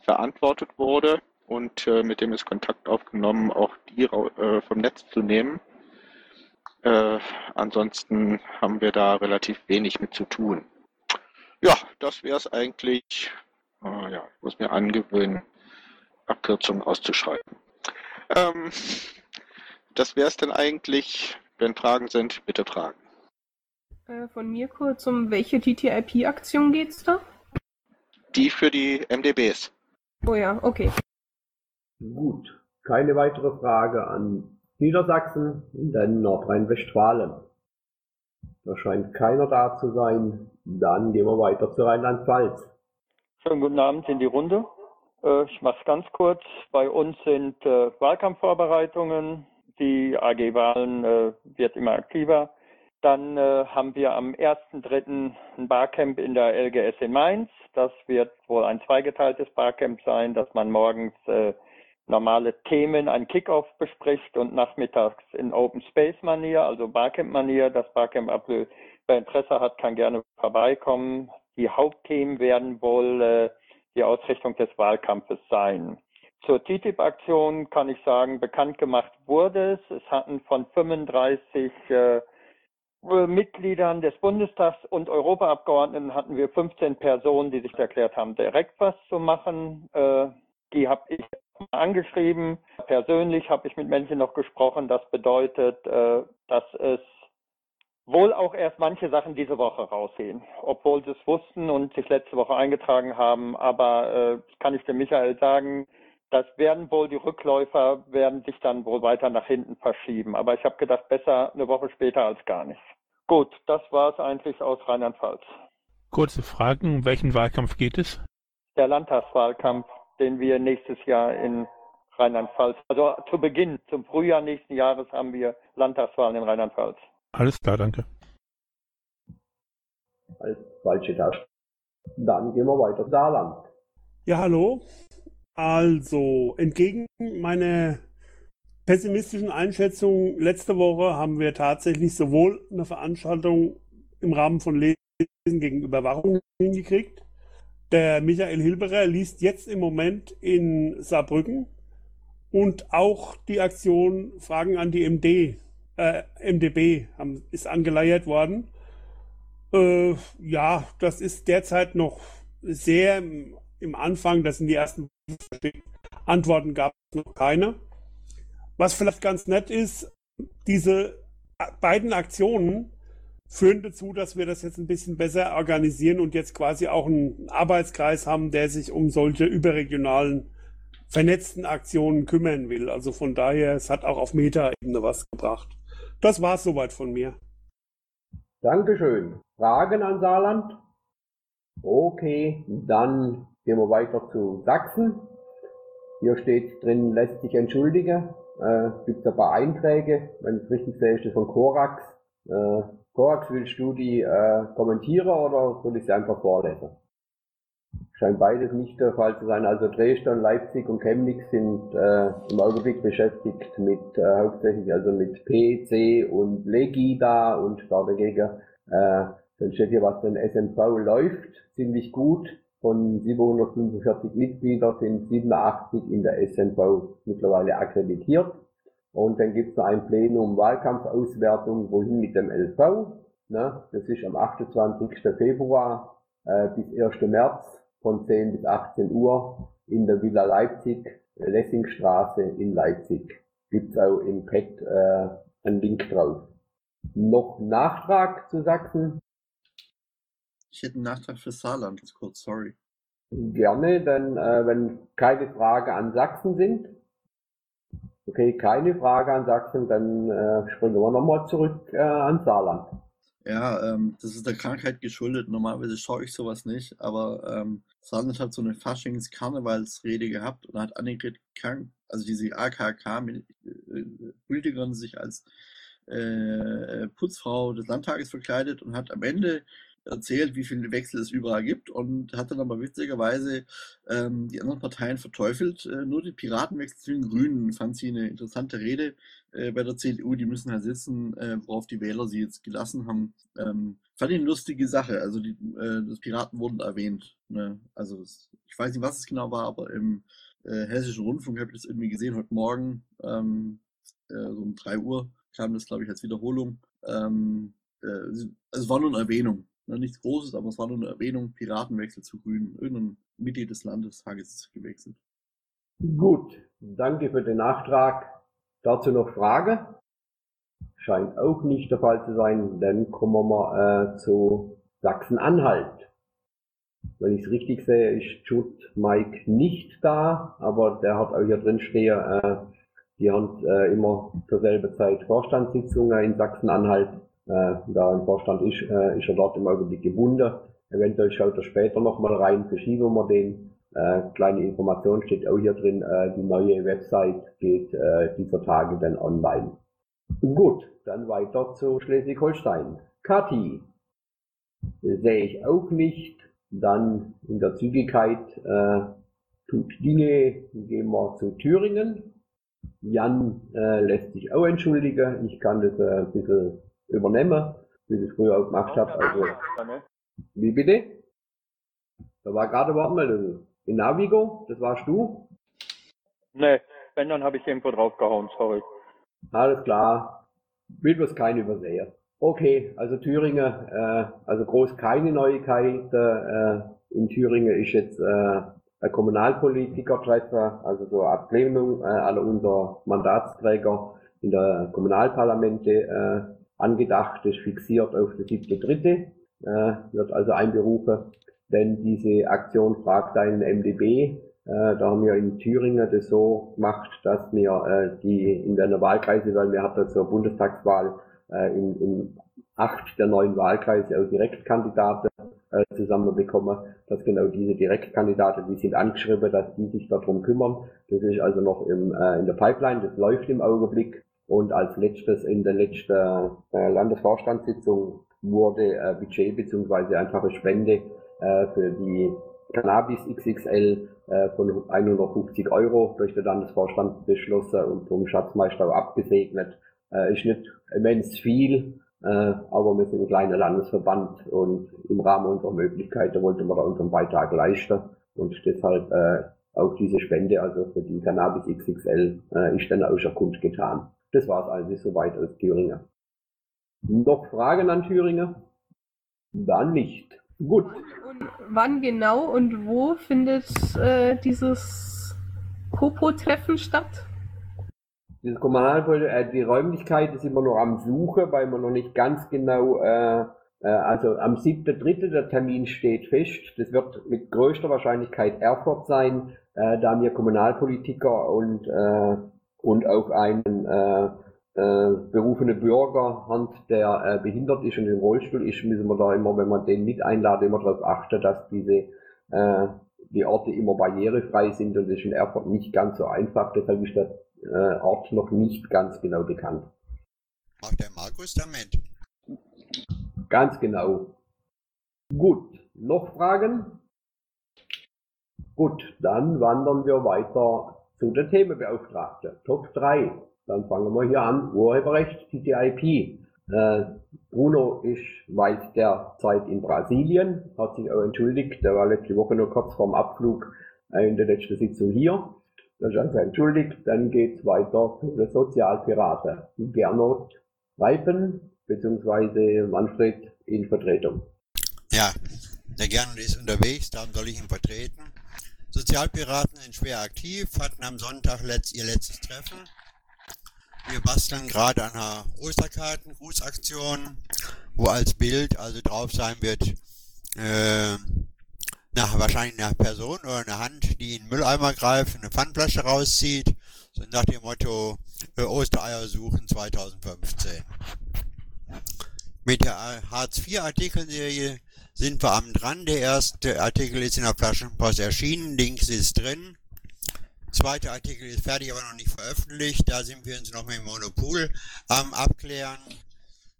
verantwortet wurde und äh, mit dem ist Kontakt aufgenommen, auch die äh, vom Netz zu nehmen. Äh, ansonsten haben wir da relativ wenig mit zu tun. Ja, das wäre es eigentlich. Oh, ja, ich muss mir angewöhnen, Abkürzungen auszuschreiben. Ähm, das wäre es denn eigentlich. Wenn Fragen sind, bitte fragen. Äh, von mir kurz, um welche TTIP-Aktion geht's da? Die für die MDBs. Oh ja, okay. Gut. Keine weitere Frage an Niedersachsen und dann Nordrhein-Westfalen. Da scheint keiner da zu sein. Dann gehen wir weiter zu Rheinland-Pfalz. Schönen guten Abend in die Runde. Äh, ich mache es ganz kurz. Bei uns sind äh, Wahlkampfvorbereitungen. Die AG-Wahlen wird immer aktiver. Dann äh, haben wir am 1.3. ein Barcamp in der LGS in Mainz. Das wird wohl ein zweigeteiltes Barcamp sein, dass man morgens äh, normale Themen, ein Kickoff bespricht und nachmittags in Open Space Manier, also Barcamp Manier, das Barcamp April. Wer Interesse hat, kann gerne vorbeikommen. Die Hauptthemen werden wohl äh, die Ausrichtung des Wahlkampfes sein. Zur TTIP-Aktion kann ich sagen, bekannt gemacht wurde es. Es hatten von 35 äh, Mitgliedern des Bundestags und Europaabgeordneten hatten wir 15 Personen, die sich erklärt haben, direkt was zu machen. Äh, die habe ich angeschrieben. Persönlich habe ich mit Menschen noch gesprochen. Das bedeutet, äh, dass es wohl auch erst manche Sachen diese Woche raussehen, obwohl sie es wussten und sich letzte Woche eingetragen haben. Aber äh, kann ich dem Michael sagen, das werden wohl die Rückläufer werden sich dann wohl weiter nach hinten verschieben. Aber ich habe gedacht, besser eine Woche später als gar nicht. Gut, das war es eigentlich aus Rheinland-Pfalz. Kurze Fragen, um welchen Wahlkampf geht es? Der Landtagswahlkampf, den wir nächstes Jahr in Rheinland-Pfalz, also zu Beginn, zum Frühjahr nächsten Jahres haben wir Landtagswahlen in Rheinland-Pfalz. Alles klar, danke. Als falsche Tasche. Dann gehen wir weiter. Saarland. Ja, hallo. Also, entgegen meiner pessimistischen Einschätzung letzte Woche haben wir tatsächlich sowohl eine Veranstaltung im Rahmen von Lesen gegen Überwachung hingekriegt. Der Michael Hilberer liest jetzt im Moment in Saarbrücken und auch die Aktion Fragen an die MD, äh, MDB haben, ist angeleiert worden. Äh, ja, das ist derzeit noch sehr im Anfang, das sind die ersten Antworten gab es noch keine. Was vielleicht ganz nett ist, diese beiden Aktionen führen dazu, dass wir das jetzt ein bisschen besser organisieren und jetzt quasi auch einen Arbeitskreis haben, der sich um solche überregionalen vernetzten Aktionen kümmern will. Also von daher, es hat auch auf Meta-Ebene was gebracht. Das war es soweit von mir. Dankeschön. Fragen an Saarland? Okay, dann gehen wir weiter zu Sachsen. Hier steht drin, lässt sich entschuldigen. Äh, gibt ein paar Einträge, wenn ich es richtig sehe, ist das von Korax. Äh, Korax, willst du die äh, kommentieren oder soll ich sie einfach vorlesen? Scheint beides nicht der Fall zu sein. Also Dresden, Leipzig und Chemnitz sind äh, im Augenblick beschäftigt mit äh, hauptsächlich also mit P, C und Legida und da dagegen äh, dann steht hier, was denn SMV läuft, ziemlich gut von 745 Mitgliedern sind 87 in der SNV mittlerweile akkreditiert. Und dann gibt es noch ein Plenum Wahlkampfauswertung, wohin mit dem LV. Ne? Das ist am 28. Februar äh, bis 1. März von 10 bis 18 Uhr in der Villa Leipzig, Lessingstraße in Leipzig. Gibt's auch im Pad äh, einen Link drauf. Noch Nachtrag zu Sachsen? Ich hätte einen Nachtrag für Saarland, ganz kurz, sorry. Gerne, dann, äh, wenn keine Frage an Sachsen sind. Okay, keine Frage an Sachsen, dann äh, springen wir nochmal zurück äh, an Saarland. Ja, ähm, das ist der Krankheit geschuldet. Normalerweise schaue ich sowas nicht, aber ähm, Sanders hat so eine Faschings-Karnevalsrede gehabt und hat Annegret Krank, also diese AKK-Politikerin, sich als äh, Putzfrau des Landtages verkleidet und hat am Ende erzählt, wie viele Wechsel es überall gibt und hat dann aber witzigerweise ähm, die anderen Parteien verteufelt. Äh, nur die Piraten wechseln zu den Grünen. Fand sie eine interessante Rede äh, bei der CDU. Die müssen halt sitzen, äh, worauf die Wähler sie jetzt gelassen haben. Ähm, fand ich eine lustige Sache. Also die äh, das Piraten wurden erwähnt. Ne? Also das, ich weiß nicht, was es genau war, aber im äh, Hessischen Rundfunk habe ich das irgendwie gesehen heute Morgen. Ähm, äh, so um 3 Uhr kam das, glaube ich, als Wiederholung. Ähm, äh, also es war nur eine Erwähnung. Ne, nichts Großes, aber es war nur eine Erwähnung, Piratenwechsel zu Grünen. Irgendein Mitglied des Landestages gewechselt. Gut, danke für den Nachtrag. Dazu noch Frage? Scheint auch nicht der Fall zu sein. Dann kommen wir mal äh, zu Sachsen-Anhalt. Wenn ich es richtig sehe, ist Jude Mike nicht da, aber der hat auch hier drin stehen, äh, die haben äh, immer zur selben Zeit Vorstandssitzungen in Sachsen-Anhalt. Äh, da im Vorstand ist, äh, ist er dort im Augenblick gebunden. Eventuell schaut er später nochmal rein, verschieben wir den. Äh, kleine Information steht auch hier drin, äh, die neue Website geht äh, dieser Tage dann online. Gut, dann weiter zu Schleswig-Holstein. Kathi sehe ich auch nicht. Dann in der Zügigkeit äh, tut Dinge, gehen wir zu Thüringen. Jan äh, lässt sich auch entschuldigen. Ich kann das äh, ein bisschen übernehmen, wie ich es früher auch gemacht habe. Also, wie bitte? Da war gerade Wortmeldung. In Navigo, das warst du? Nee, wenn, dann habe ich irgendwo draufgehauen, sorry. Alles klar. Will bloß kein übersehen. Okay, also Thüringen, äh, also groß keine Neuigkeit. Äh, in Thüringen ist jetzt äh, ein Kommunalpolitiker-Treffer, also so eine Ablehnung äh, aller unserer Mandatsträger in der Kommunalparlamente äh, angedacht, ist fixiert auf den 7.3., äh, wird also einberufen, denn diese Aktion fragt einen MDB, äh, da haben wir in Thüringen das so gemacht, dass wir äh, die in der Wahlkreise, weil wir hatten zur Bundestagswahl äh, in, in acht der neuen Wahlkreise auch Direktkandidaten äh, zusammenbekommen, dass genau diese Direktkandidaten, die sind angeschrieben, dass die sich darum kümmern. Das ist also noch im, äh, in der Pipeline, das läuft im Augenblick. Und als letztes in der letzten äh, Landesvorstandssitzung wurde äh, Budget beziehungsweise einfache Spende äh, für die Cannabis XXL äh, von 150 Euro durch den Landesvorstand beschlossen und vom Schatzmeister abgesegnet. Äh, ist nicht immens viel, äh, aber wir sind ein kleiner Landesverband und im Rahmen unserer Möglichkeiten wollten wir da unseren Beitrag leisten und deshalb äh, auch diese Spende, also für die Cannabis XXL, äh, ist dann auch schon kundgetan. Das war es also soweit aus Thüringen. Noch Fragen an Thüringen? Dann nicht. Gut. Und wann genau und wo findet äh, dieses Popo-Treffen statt? Dieses Kommunalpolitik, äh, die Räumlichkeit ist immer noch am Suche, weil man noch nicht ganz genau, äh, äh, also am 7.3. der Termin steht fest. Das wird mit größter Wahrscheinlichkeit Erfurt sein, äh, da wir Kommunalpolitiker und, äh, und auch einen äh, äh, berufene Bürger haben, der äh, behindert ist und im Rollstuhl ist, müssen wir da immer, wenn man den mit einladen, immer darauf achten, dass diese äh, die Orte immer barrierefrei sind und das ist in Erfurt nicht ganz so einfach. Deshalb ist der äh, Ort noch nicht ganz genau bekannt. Macht der Markus damit? Ganz genau. Gut, noch Fragen? Gut, dann wandern wir weiter zu der Themenbeauftragte. Top 3. Dann fangen wir hier an. Urheberrecht, TTIP. Äh, Bruno ist weit der Zeit in Brasilien, hat sich auch entschuldigt. Der war letzte Woche nur kurz vorm Abflug in der letzten Sitzung hier. Das ist also entschuldigt. Dann geht's weiter zu den Sozialpiraten. Gernot Reipen beziehungsweise Manfred in Vertretung. Ja, der Gernot ist unterwegs, darum soll ich ihn vertreten. Sozialpiraten sind schwer aktiv, hatten am Sonntag letzt, ihr letztes Treffen. Wir basteln gerade an einer Osterkarten-Grußaktion, wo als Bild also drauf sein wird, äh, nach, wahrscheinlich eine Person oder eine Hand, die in den Mülleimer greift, eine Pfandflasche rauszieht, so nach dem Motto äh, Ostereier suchen 2015. Mit der Hartz-IV-Artikelserie sind wir am dran. Der erste Artikel ist in der Flaschenpost erschienen, Links ist drin. Zweiter Artikel ist fertig, aber noch nicht veröffentlicht. Da sind wir uns noch mit dem Monopol am Abklären.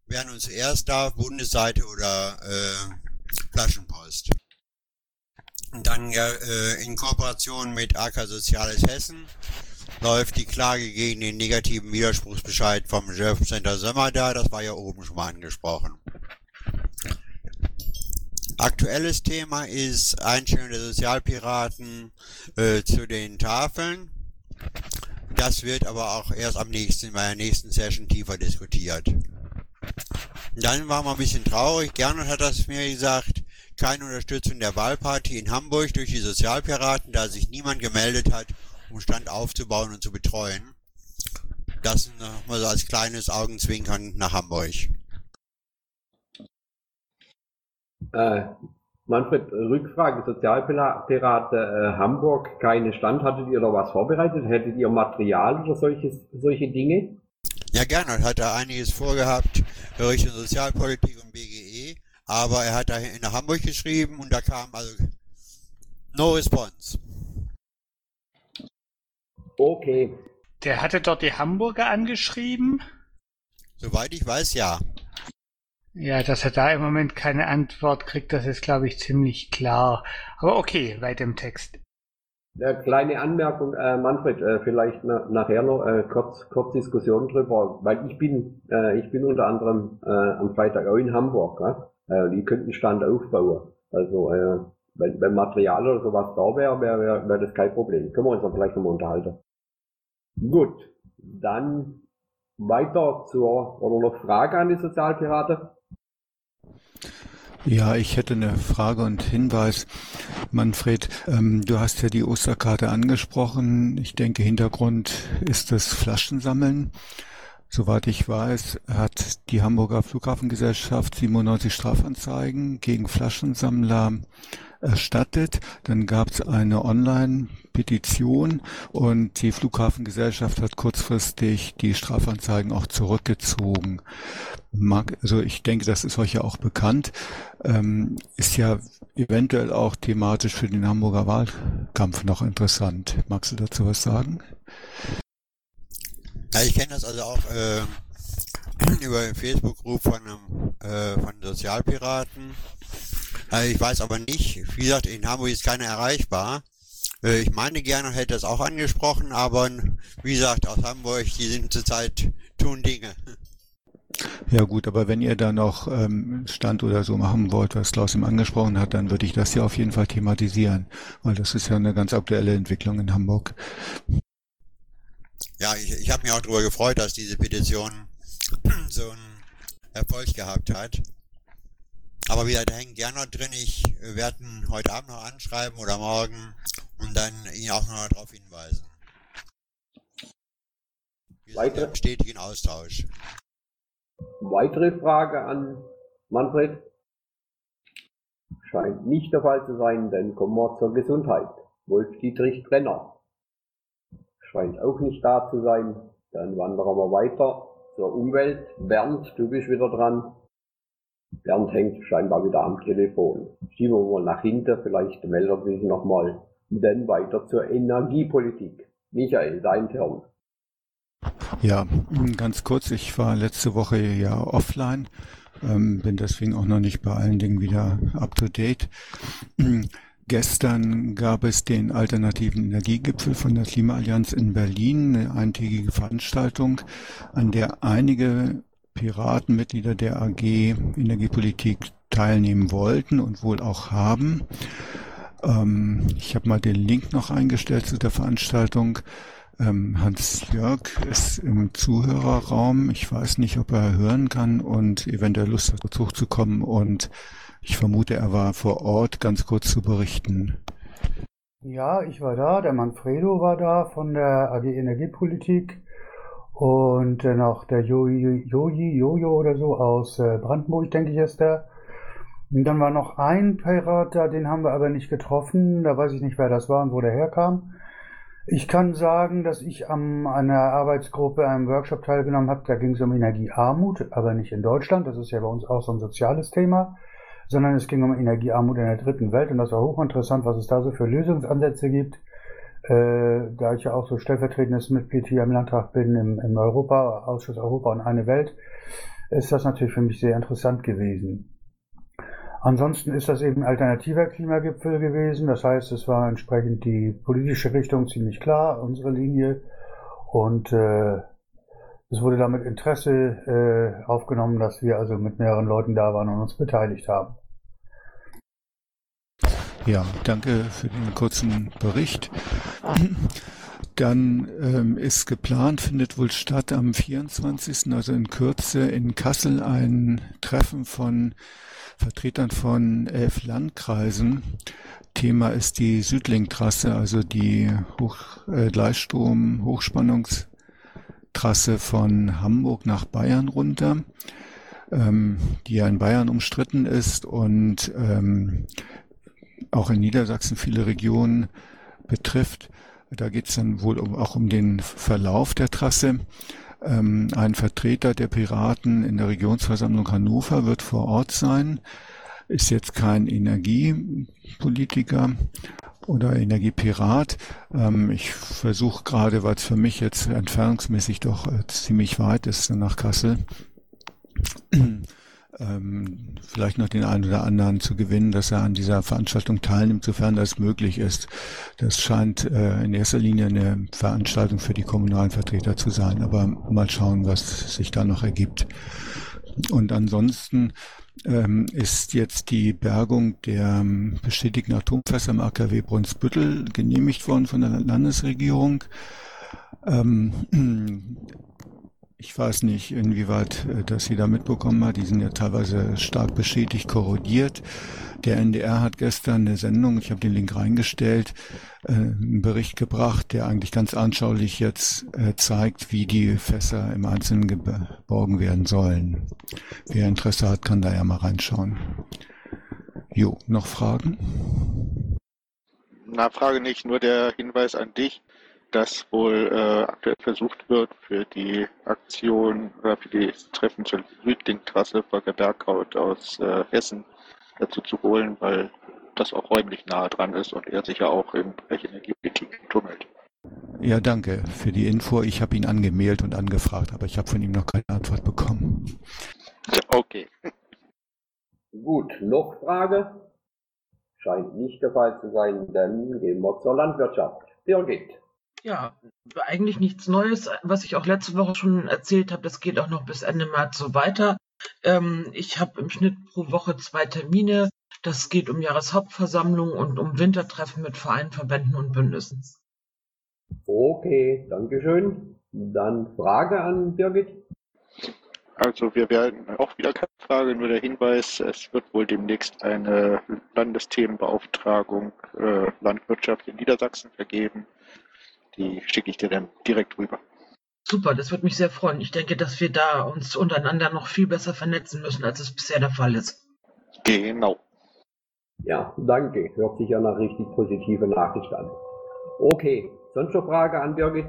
Wären uns zuerst da, Bundesseite oder äh, Flaschenpost. Und dann äh, in Kooperation mit AK Soziales Hessen läuft die Klage gegen den negativen Widerspruchsbescheid vom Center Sommer da. Das war ja oben schon mal angesprochen. Aktuelles Thema ist Einstellung der Sozialpiraten äh, zu den Tafeln. Das wird aber auch erst am nächsten, bei der nächsten Session tiefer diskutiert. Dann war man ein bisschen traurig. Gernot hat das mir gesagt. Keine Unterstützung der Wahlparty in Hamburg durch die Sozialpiraten, da sich niemand gemeldet hat, um Stand aufzubauen und zu betreuen. Das nochmal so als kleines Augenzwinkern nach Hamburg. Äh, Manfred, Rückfrage, Sozialpirate äh, Hamburg, keine Stand, hattet ihr da was vorbereitet? Hättet ihr Material oder solches, solche Dinge? Ja, gerne. Er hat da einiges vorgehabt Richtung Sozialpolitik und BGE, aber er hat da in Hamburg geschrieben und da kam also no response. Okay. Der hatte dort die Hamburger angeschrieben? Soweit ich weiß, ja. Ja, dass er da im Moment keine Antwort kriegt, das ist, glaube ich, ziemlich klar. Aber okay, weiter im Text. Äh, kleine Anmerkung, äh, Manfred, äh, vielleicht na, nachher noch äh, kurz, kurz Diskussion drüber, weil ich bin, äh, ich bin unter anderem äh, am Freitag auch in Hamburg, ja? äh, die könnten Stand aufbauen. Also äh, wenn, wenn Material oder sowas da wäre, wäre wär, wär das kein Problem. Können wir uns dann vielleicht nochmal unterhalten. Gut, dann weiter zur oder noch Frage an die Sozialpiraten. Ja, ich hätte eine Frage und Hinweis. Manfred, ähm, du hast ja die Osterkarte angesprochen. Ich denke, Hintergrund ist das Flaschensammeln. Soweit ich weiß, hat die Hamburger Flughafengesellschaft 97 Strafanzeigen gegen Flaschensammler erstattet. Dann gab es eine Online-Petition und die Flughafengesellschaft hat kurzfristig die Strafanzeigen auch zurückgezogen. Also ich denke, das ist euch ja auch bekannt. Ähm, ist ja eventuell auch thematisch für den Hamburger Wahlkampf noch interessant. Magst du dazu was sagen? Ja, ich kenne das also auch äh, über den Facebook-Group von, äh, von Sozialpiraten. Also ich weiß aber nicht, wie gesagt, in Hamburg ist keiner erreichbar. Äh, ich meine, gerne hätte das auch angesprochen, aber wie gesagt, aus Hamburg, die sind zurzeit, tun Dinge. Ja gut, aber wenn ihr da noch ähm, Stand oder so machen wollt, was Klaus ihm angesprochen hat, dann würde ich das ja auf jeden Fall thematisieren, weil das ist ja eine ganz aktuelle Entwicklung in Hamburg. Ja, ich, ich habe mich auch darüber gefreut, dass diese Petition so einen Erfolg gehabt hat. Aber wieder, da hängt ja noch drin, ich werde ihn heute Abend noch anschreiben oder morgen und dann ihn auch noch darauf hinweisen. Wir sind im stetigen Austausch. Weitere Frage an Manfred? Scheint nicht der Fall zu sein, dann kommen wir zur Gesundheit. Wolf-Dietrich Brenner. Scheint auch nicht da zu sein. Dann wandern wir weiter zur Umwelt. Bernd, du bist wieder dran. Bernd hängt scheinbar wieder am Telefon. Schieben wir mal nach hinten, vielleicht meldet sich nochmal. Dann weiter zur Energiepolitik. Michael, dein Turn. Ja, ganz kurz, ich war letzte Woche ja offline, ähm, bin deswegen auch noch nicht bei allen Dingen wieder up to date. Gestern gab es den alternativen Energiegipfel von der Klimaallianz in Berlin, eine eintägige Veranstaltung, an der einige Piraten, Mitglieder der AG Energiepolitik teilnehmen wollten und wohl auch haben. Ähm, ich habe mal den Link noch eingestellt zu der Veranstaltung. Ähm, Hans-Jörg ist im Zuhörerraum. Ich weiß nicht, ob er hören kann und eventuell Lust hat, hochzukommen. Und ich vermute, er war vor Ort, ganz kurz zu berichten. Ja, ich war da. Der Manfredo war da von der AG Energiepolitik. Und äh, noch der Joji, Joji, Jojo oder so aus äh, Brandenburg, denke ich, ist der. Und dann war noch ein Pirat da, den haben wir aber nicht getroffen. Da weiß ich nicht, wer das war und wo der herkam. Ich kann sagen, dass ich an einer Arbeitsgruppe, einem Workshop teilgenommen habe. Da ging es um Energiearmut, aber nicht in Deutschland. Das ist ja bei uns auch so ein soziales Thema, sondern es ging um Energiearmut in der dritten Welt. Und das war hochinteressant, was es da so für Lösungsansätze gibt. Äh, da ich ja auch so stellvertretendes Mitglied hier im Landtag bin, im, im Europa, Ausschuss Europa und eine Welt, ist das natürlich für mich sehr interessant gewesen. Ansonsten ist das eben alternativer Klimagipfel gewesen. Das heißt, es war entsprechend die politische Richtung ziemlich klar, unsere Linie. Und äh, es wurde damit Interesse äh, aufgenommen, dass wir also mit mehreren Leuten da waren und uns beteiligt haben. Ja, danke für den kurzen Bericht. Dann ähm, ist geplant, findet wohl statt am 24., also in Kürze in Kassel ein Treffen von Vertretern von elf Landkreisen. Thema ist die Südlink-Trasse, also die Hoch, äh, Gleichstrom Hochspannungstrasse von Hamburg nach Bayern runter, ähm, die ja in Bayern umstritten ist und ähm, auch in Niedersachsen viele Regionen betrifft. Da geht es dann wohl auch um den Verlauf der Trasse. Ähm, ein Vertreter der Piraten in der Regionsversammlung Hannover wird vor Ort sein, ist jetzt kein Energiepolitiker oder Energiepirat. Ähm, ich versuche gerade, weil es für mich jetzt entfernungsmäßig doch äh, ziemlich weit ist nach Kassel, ähm, vielleicht noch den einen oder anderen zu gewinnen, dass er an dieser Veranstaltung teilnimmt, sofern das möglich ist. Das scheint äh, in erster Linie eine Veranstaltung für die kommunalen Vertreter zu sein, aber mal schauen, was sich da noch ergibt. Und ansonsten ähm, ist jetzt die Bergung der ähm, bestätigten Atomfässer im AKW Brunsbüttel genehmigt worden von der Landesregierung. Ähm, ich weiß nicht, inwieweit äh, das Sie da mitbekommen hat. Die sind ja teilweise stark beschädigt, korrodiert. Der NDR hat gestern eine Sendung, ich habe den Link reingestellt, äh, einen Bericht gebracht, der eigentlich ganz anschaulich jetzt äh, zeigt, wie die Fässer im Einzelnen geborgen werden sollen. Wer Interesse hat, kann da ja mal reinschauen. Jo, noch Fragen? Na, Frage nicht, nur der Hinweis an dich dass wohl äh, aktuell versucht wird, für die Aktion oder für die Treffen zur Südlink-Trasse Volker Berghaut aus äh, Hessen dazu zu holen, weil das auch räumlich nahe dran ist und er sich ja auch im Bereich Energiepolitik tummelt. Ja, danke für die Info. Ich habe ihn angemeldet und angefragt, aber ich habe von ihm noch keine Antwort bekommen. Okay. Gut, noch Frage? Scheint nicht der Fall zu sein, dann gehen wir zur Landwirtschaft. Birgit. Ja, eigentlich nichts Neues, was ich auch letzte Woche schon erzählt habe. Das geht auch noch bis Ende März so weiter. Ähm, ich habe im Schnitt pro Woche zwei Termine. Das geht um Jahreshauptversammlung und um Wintertreffen mit Vereinen, Verbänden und Bündnissen. Okay, Dankeschön. Dann Frage an Birgit. Also wir werden auch wieder keine Frage, nur der Hinweis, es wird wohl demnächst eine Landesthemenbeauftragung äh, Landwirtschaft in Niedersachsen vergeben. Die schicke ich dir dann direkt rüber. Super, das würde mich sehr freuen. Ich denke, dass wir da uns untereinander noch viel besser vernetzen müssen, als es bisher der Fall ist. Genau. Ja, danke. Hört sich ja nach richtig positive Nachricht an. Okay, sonst noch Frage an Birgit?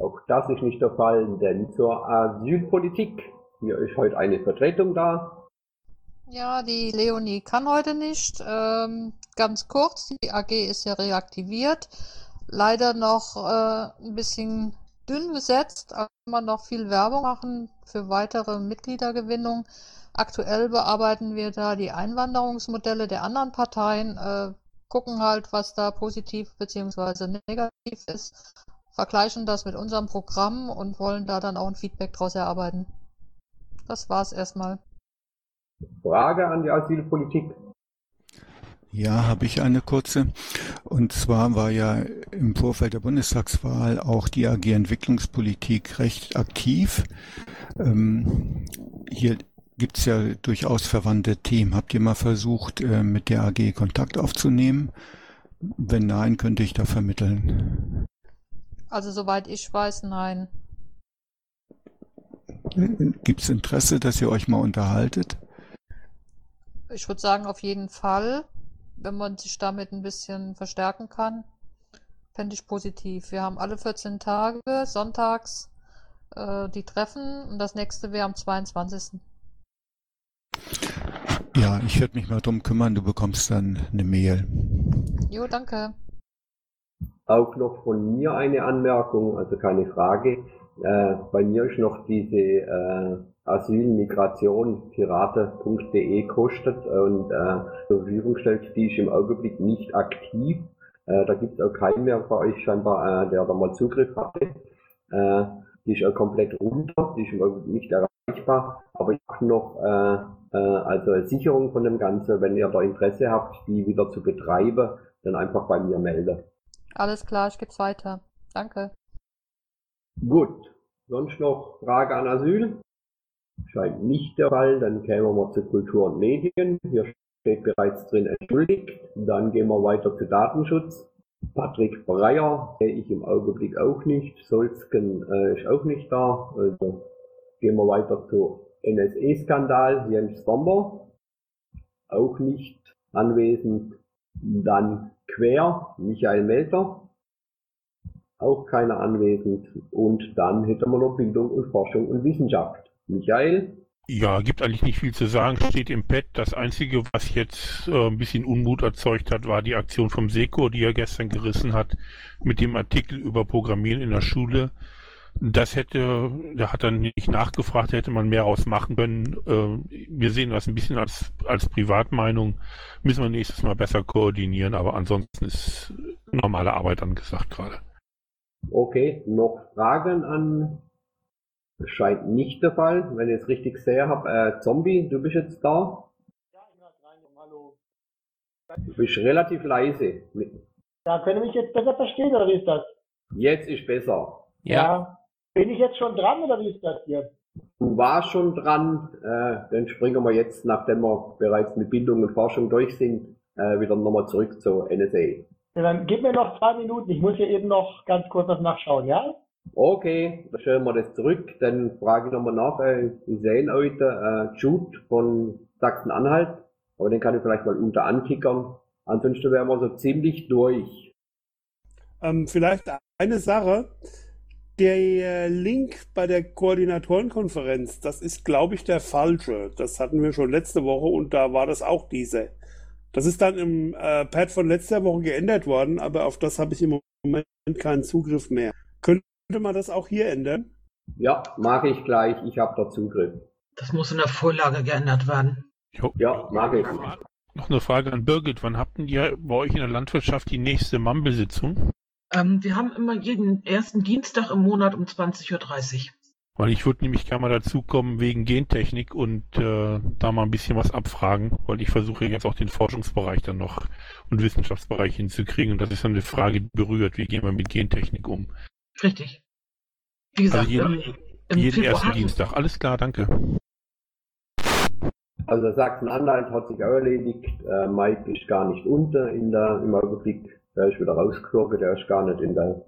Auch das ist nicht der Fall, denn zur Asylpolitik. Hier ist heute eine Vertretung da. Ja, die Leonie kann heute nicht. Ähm, ganz kurz, die AG ist ja reaktiviert leider noch äh, ein bisschen dünn besetzt, aber man noch viel Werbung machen für weitere Mitgliedergewinnung. Aktuell bearbeiten wir da die Einwanderungsmodelle der anderen Parteien, äh, gucken halt, was da positiv bzw. negativ ist, vergleichen das mit unserem Programm und wollen da dann auch ein Feedback daraus erarbeiten. Das war's erstmal. Frage an die Asylpolitik. Ja, habe ich eine kurze. Und zwar war ja im Vorfeld der Bundestagswahl auch die AG Entwicklungspolitik recht aktiv. Ähm, hier gibt es ja durchaus verwandte Themen. Habt ihr mal versucht, äh, mit der AG Kontakt aufzunehmen? Wenn nein, könnte ich da vermitteln. Also soweit ich weiß, nein. Gibt es Interesse, dass ihr euch mal unterhaltet? Ich würde sagen, auf jeden Fall wenn man sich damit ein bisschen verstärken kann. Fände ich positiv. Wir haben alle 14 Tage sonntags äh, die Treffen und das nächste wäre am 22. Ja, ich werde mich mal drum kümmern. Du bekommst dann eine Mail. Jo, danke. Auch noch von mir eine Anmerkung, also keine Frage. Äh, bei mir ist noch diese äh, Asylmigration pirate.de kostet und äh, zur Verfügung gestellt, die ist im Augenblick nicht aktiv. Äh, da gibt es auch keinen mehr bei euch scheinbar, äh, der da mal Zugriff hatte. Äh, die ist auch komplett runter, die ist im Augenblick nicht erreichbar. Aber ich habe noch äh, äh, also eine Sicherung von dem Ganzen, wenn ihr da Interesse habt, die wieder zu betreiben, dann einfach bei mir melden. Alles klar, ich geb's weiter. Danke. Gut. Sonst noch Frage an Asyl? Scheint nicht der Fall. Dann kämen wir zu Kultur und Medien. Hier steht bereits drin entschuldigt. Dann gehen wir weiter zu Datenschutz. Patrick Breyer sehe ich im Augenblick auch nicht. Solzken äh, ist auch nicht da. Also gehen wir weiter zu NSE-Skandal. Jens Sommer auch nicht anwesend. Dann Quer, Michael Melter, auch keiner anwesend. Und dann hätten wir noch Bildung und Forschung und Wissenschaft. Michael? Ja, gibt eigentlich nicht viel zu sagen, steht im Pad. Das Einzige, was jetzt äh, ein bisschen Unmut erzeugt hat, war die Aktion vom Seko, die er gestern gerissen hat, mit dem Artikel über Programmieren in der Schule. Das hätte, da hat er nicht nachgefragt, hätte man mehr ausmachen können. Äh, wir sehen das ein bisschen als, als Privatmeinung. Müssen wir nächstes Mal besser koordinieren, aber ansonsten ist normale Arbeit angesagt gerade. Okay, noch Fragen an? Das scheint nicht der Fall. Wenn ich es richtig sehe, habe äh, Zombie, du bist jetzt da. Du bist relativ leise. Ja, können mich jetzt besser verstehen oder wie ist das? Jetzt ist besser. Ja. Bin ich jetzt schon dran oder wie ist das hier? Du warst schon dran, äh, dann springen wir jetzt, nachdem wir bereits mit Bildung und Forschung durch sind, äh, wieder nochmal zurück zur NSA. Ja, dann gib mir noch zwei Minuten. Ich muss hier eben noch ganz kurz was nachschauen, ja? Okay, dann stellen wir das zurück. Dann frage ich nochmal nach. Äh, wir sehen heute äh, Jude von Sachsen-Anhalt, aber den kann ich vielleicht mal unter antickern. Ansonsten wären wir so ziemlich durch. Ähm, vielleicht eine Sache. Der Link bei der Koordinatorenkonferenz, das ist, glaube ich, der falsche. Das hatten wir schon letzte Woche und da war das auch diese. Das ist dann im äh, Pad von letzter Woche geändert worden, aber auf das habe ich im Moment keinen Zugriff mehr. Könnte man das auch hier ändern? Ja, mag ich gleich. Ich habe da Zugriff. Das muss in der Vorlage geändert werden. Jo. Ja, mag ich. Noch eine Frage an Birgit. Wann habt ihr bei euch in der Landwirtschaft die nächste Mumble-Sitzung? Ähm, wir haben immer jeden ersten Dienstag im Monat um 20.30 Uhr. Weil ich würde nämlich gerne mal dazukommen wegen Gentechnik und äh, da mal ein bisschen was abfragen, weil ich versuche jetzt auch den Forschungsbereich dann noch und Wissenschaftsbereich hinzukriegen und das ist dann eine Frage, die berührt. Wie gehen wir mit Gentechnik um? Richtig. Wie gesagt, also jeden, im, im jeden Februar ersten Dienstag. Alles klar, danke. Also Sachsen-Anhalt hat sich auch erledigt. Äh, Mike ist gar nicht unter in der, im Augenblick. Der ist wieder rausgeflogen. Der ist gar nicht in der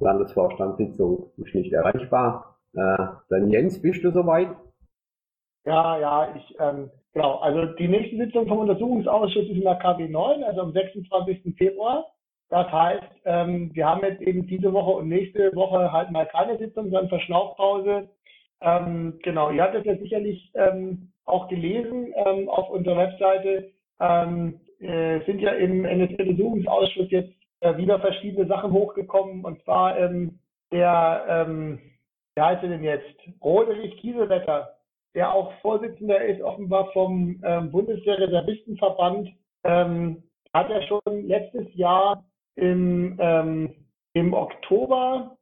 Landesvorstandssitzung. Ist nicht erreichbar. Äh, dann Jens, bist du soweit? Ja, ja, ich, ähm, genau. Also die nächste Sitzung vom Untersuchungsausschuss ist in der KW 9, also am 26. Februar. Das heißt, ähm, wir haben jetzt eben diese Woche und nächste Woche halt mal keine Sitzung, sondern Verschnaufpause. Ähm, genau, ihr habt es ja sicherlich ähm, auch gelesen ähm, auf unserer Webseite. Ähm, äh, sind ja im NSA-Untersuchungsausschuss jetzt äh, wieder verschiedene Sachen hochgekommen. Und zwar ähm, der, ähm, wie heißt er denn jetzt? Roderich Kieselwetter, der auch Vorsitzender ist offenbar vom ähm, Bundeswehrreservistenverband, ähm, hat ja schon letztes Jahr im, ähm, im Oktober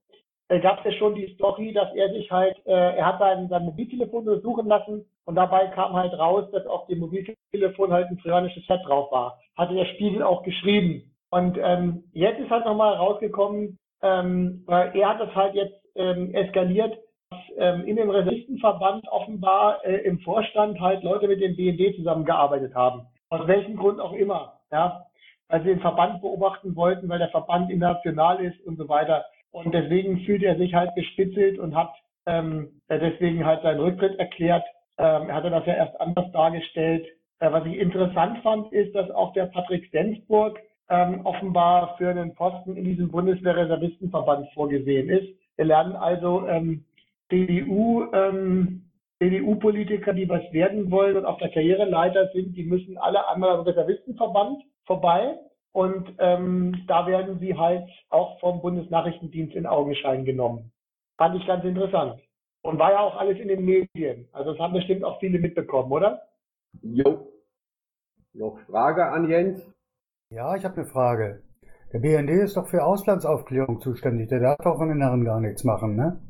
äh, gab es ja schon die Story, dass er sich halt, äh, er hat sein, sein Mobiltelefon untersuchen lassen und dabei kam halt raus, dass auf dem Mobiltelefon halt ein trojanisches Set drauf war. Hatte der Spiegel auch geschrieben. Und ähm, jetzt ist halt nochmal rausgekommen, ähm, weil er hat das halt jetzt ähm, eskaliert, dass ähm, in dem Reservistenverband offenbar äh, im Vorstand halt Leute mit dem BND zusammengearbeitet haben. Aus welchem Grund auch immer. Ja, weil sie den Verband beobachten wollten, weil der Verband international ist und so weiter. Und deswegen fühlt er sich halt gespitzelt und hat ähm, deswegen halt seinen Rücktritt erklärt. Ähm, er hatte das ja erst anders dargestellt. Äh, was ich interessant fand, ist, dass auch der Patrick Stensburg ähm, offenbar für einen Posten in diesem Bundeswehrreservistenverband vorgesehen ist. Wir lernen also ähm, CDU, ähm, CDU-Politiker, die was werden wollen und auf der Karriereleiter sind, die müssen alle anderen Reservistenverband vorbei. Und ähm, da werden sie halt auch vom Bundesnachrichtendienst in Augenschein genommen. Fand ich ganz interessant. Und war ja auch alles in den Medien. Also das haben bestimmt auch viele mitbekommen, oder? Jo. Noch Frage an Jens? Ja, ich habe eine Frage. Der BND ist doch für Auslandsaufklärung zuständig. Der darf doch von den Herren gar nichts machen, ne?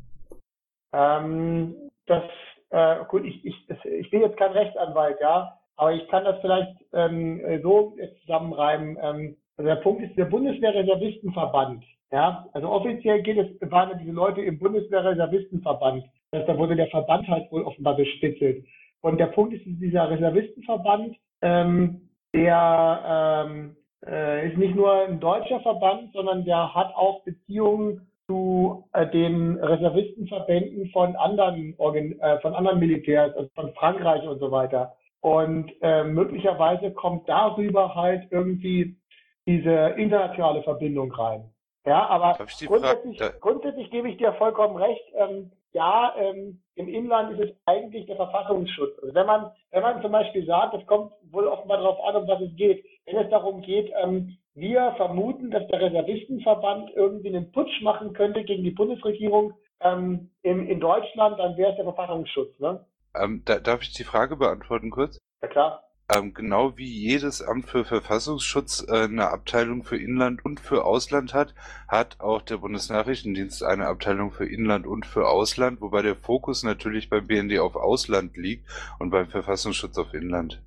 Ähm, das, äh, gut, ich, ich, ich bin jetzt kein Rechtsanwalt, ja, aber ich kann das vielleicht ähm, so zusammenreimen. Ähm, also der Punkt ist, der Bundeswehrreservistenverband, ja, also offiziell geht es, waren diese Leute im Bundeswehrreservistenverband. Heißt, da wurde der Verband halt wohl offenbar bespitzelt. Und der Punkt ist, dieser Reservistenverband, ähm, der ähm, äh, ist nicht nur ein deutscher Verband, sondern der hat auch Beziehungen zu äh, den Reservistenverbänden von anderen Organ äh, von anderen Militärs, also von Frankreich und so weiter. Und äh, möglicherweise kommt darüber halt irgendwie diese internationale Verbindung rein. Ja, aber grundsätzlich, grundsätzlich gebe ich dir vollkommen recht. Ähm, ja, ähm, im Inland ist es eigentlich der Verfassungsschutz. Also wenn man, wenn man zum Beispiel sagt, es kommt wohl offenbar darauf an, um was es geht. Wenn es darum geht, ähm, wir vermuten, dass der Reservistenverband irgendwie einen Putsch machen könnte gegen die Bundesregierung ähm, in, in Deutschland, dann wäre es der Verfassungsschutz. Ne? Ähm, da, darf ich die Frage beantworten kurz? Ja klar. Ähm, genau wie jedes Amt für Verfassungsschutz äh, eine Abteilung für Inland und für Ausland hat, hat auch der Bundesnachrichtendienst eine Abteilung für Inland und für Ausland, wobei der Fokus natürlich beim BND auf Ausland liegt und beim Verfassungsschutz auf Inland.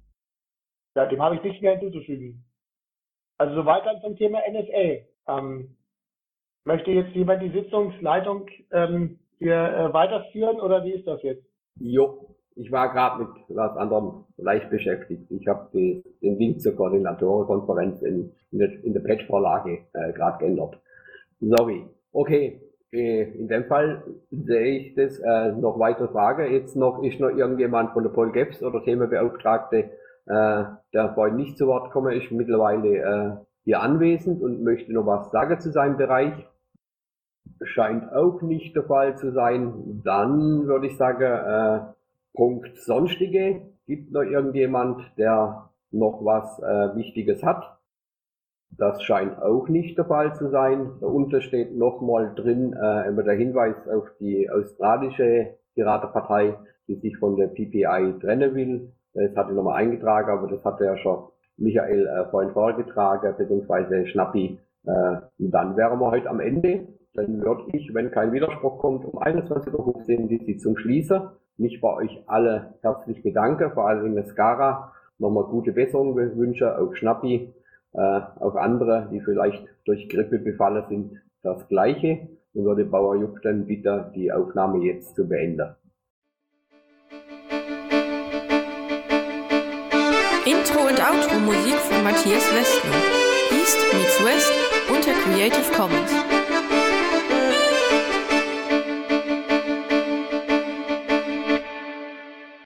Ja, dem habe ich nichts mehr hinzuzufügen. Also soweit dann zum Thema NSA. Ähm, möchte jetzt jemand die Sitzungsleitung ähm, hier äh, weiterführen oder wie ist das jetzt? Jo, ich war gerade mit was anderem leicht beschäftigt. Ich habe den Link zur Koordinatorenkonferenz in, in der, in der Patch-Vorlage äh, gerade geändert. Sorry. Okay, äh, in dem Fall sehe ich das äh, noch weiter Frage. Jetzt noch ist noch irgendjemand von der Polgeps oder Themenbeauftragte äh, der vorhin nicht zu Wort komme, ist mittlerweile äh, hier anwesend und möchte noch was sagen zu seinem Bereich. Scheint auch nicht der Fall zu sein. Dann würde ich sagen, äh, Punkt Sonstige. Gibt noch irgendjemand, der noch was äh, Wichtiges hat? Das scheint auch nicht der Fall zu sein. Darunter steht nochmal drin äh, immer der Hinweis auf die australische Piratenpartei, die sich von der PPI trennen will. Das hatte ich nochmal eingetragen, aber das hatte ja schon Michael äh, vorhin vorgetragen, beziehungsweise Schnappi. Äh, und dann wären wir heute am Ende. Dann würde ich, wenn kein Widerspruch kommt, um 21.15 Uhr die Sitzung schließen. Mich bei euch alle herzlich bedanke, vor allem der Skara. Nochmal gute Besserung wünsche, auch Schnappi, äh, auch andere, die vielleicht durch Grippe befallen sind, das Gleiche. Und würde Bauer Jupp dann bitte die Aufnahme jetzt zu beenden. Intro und Outro Musik von Matthias Westner. East meets West unter Creative Commons.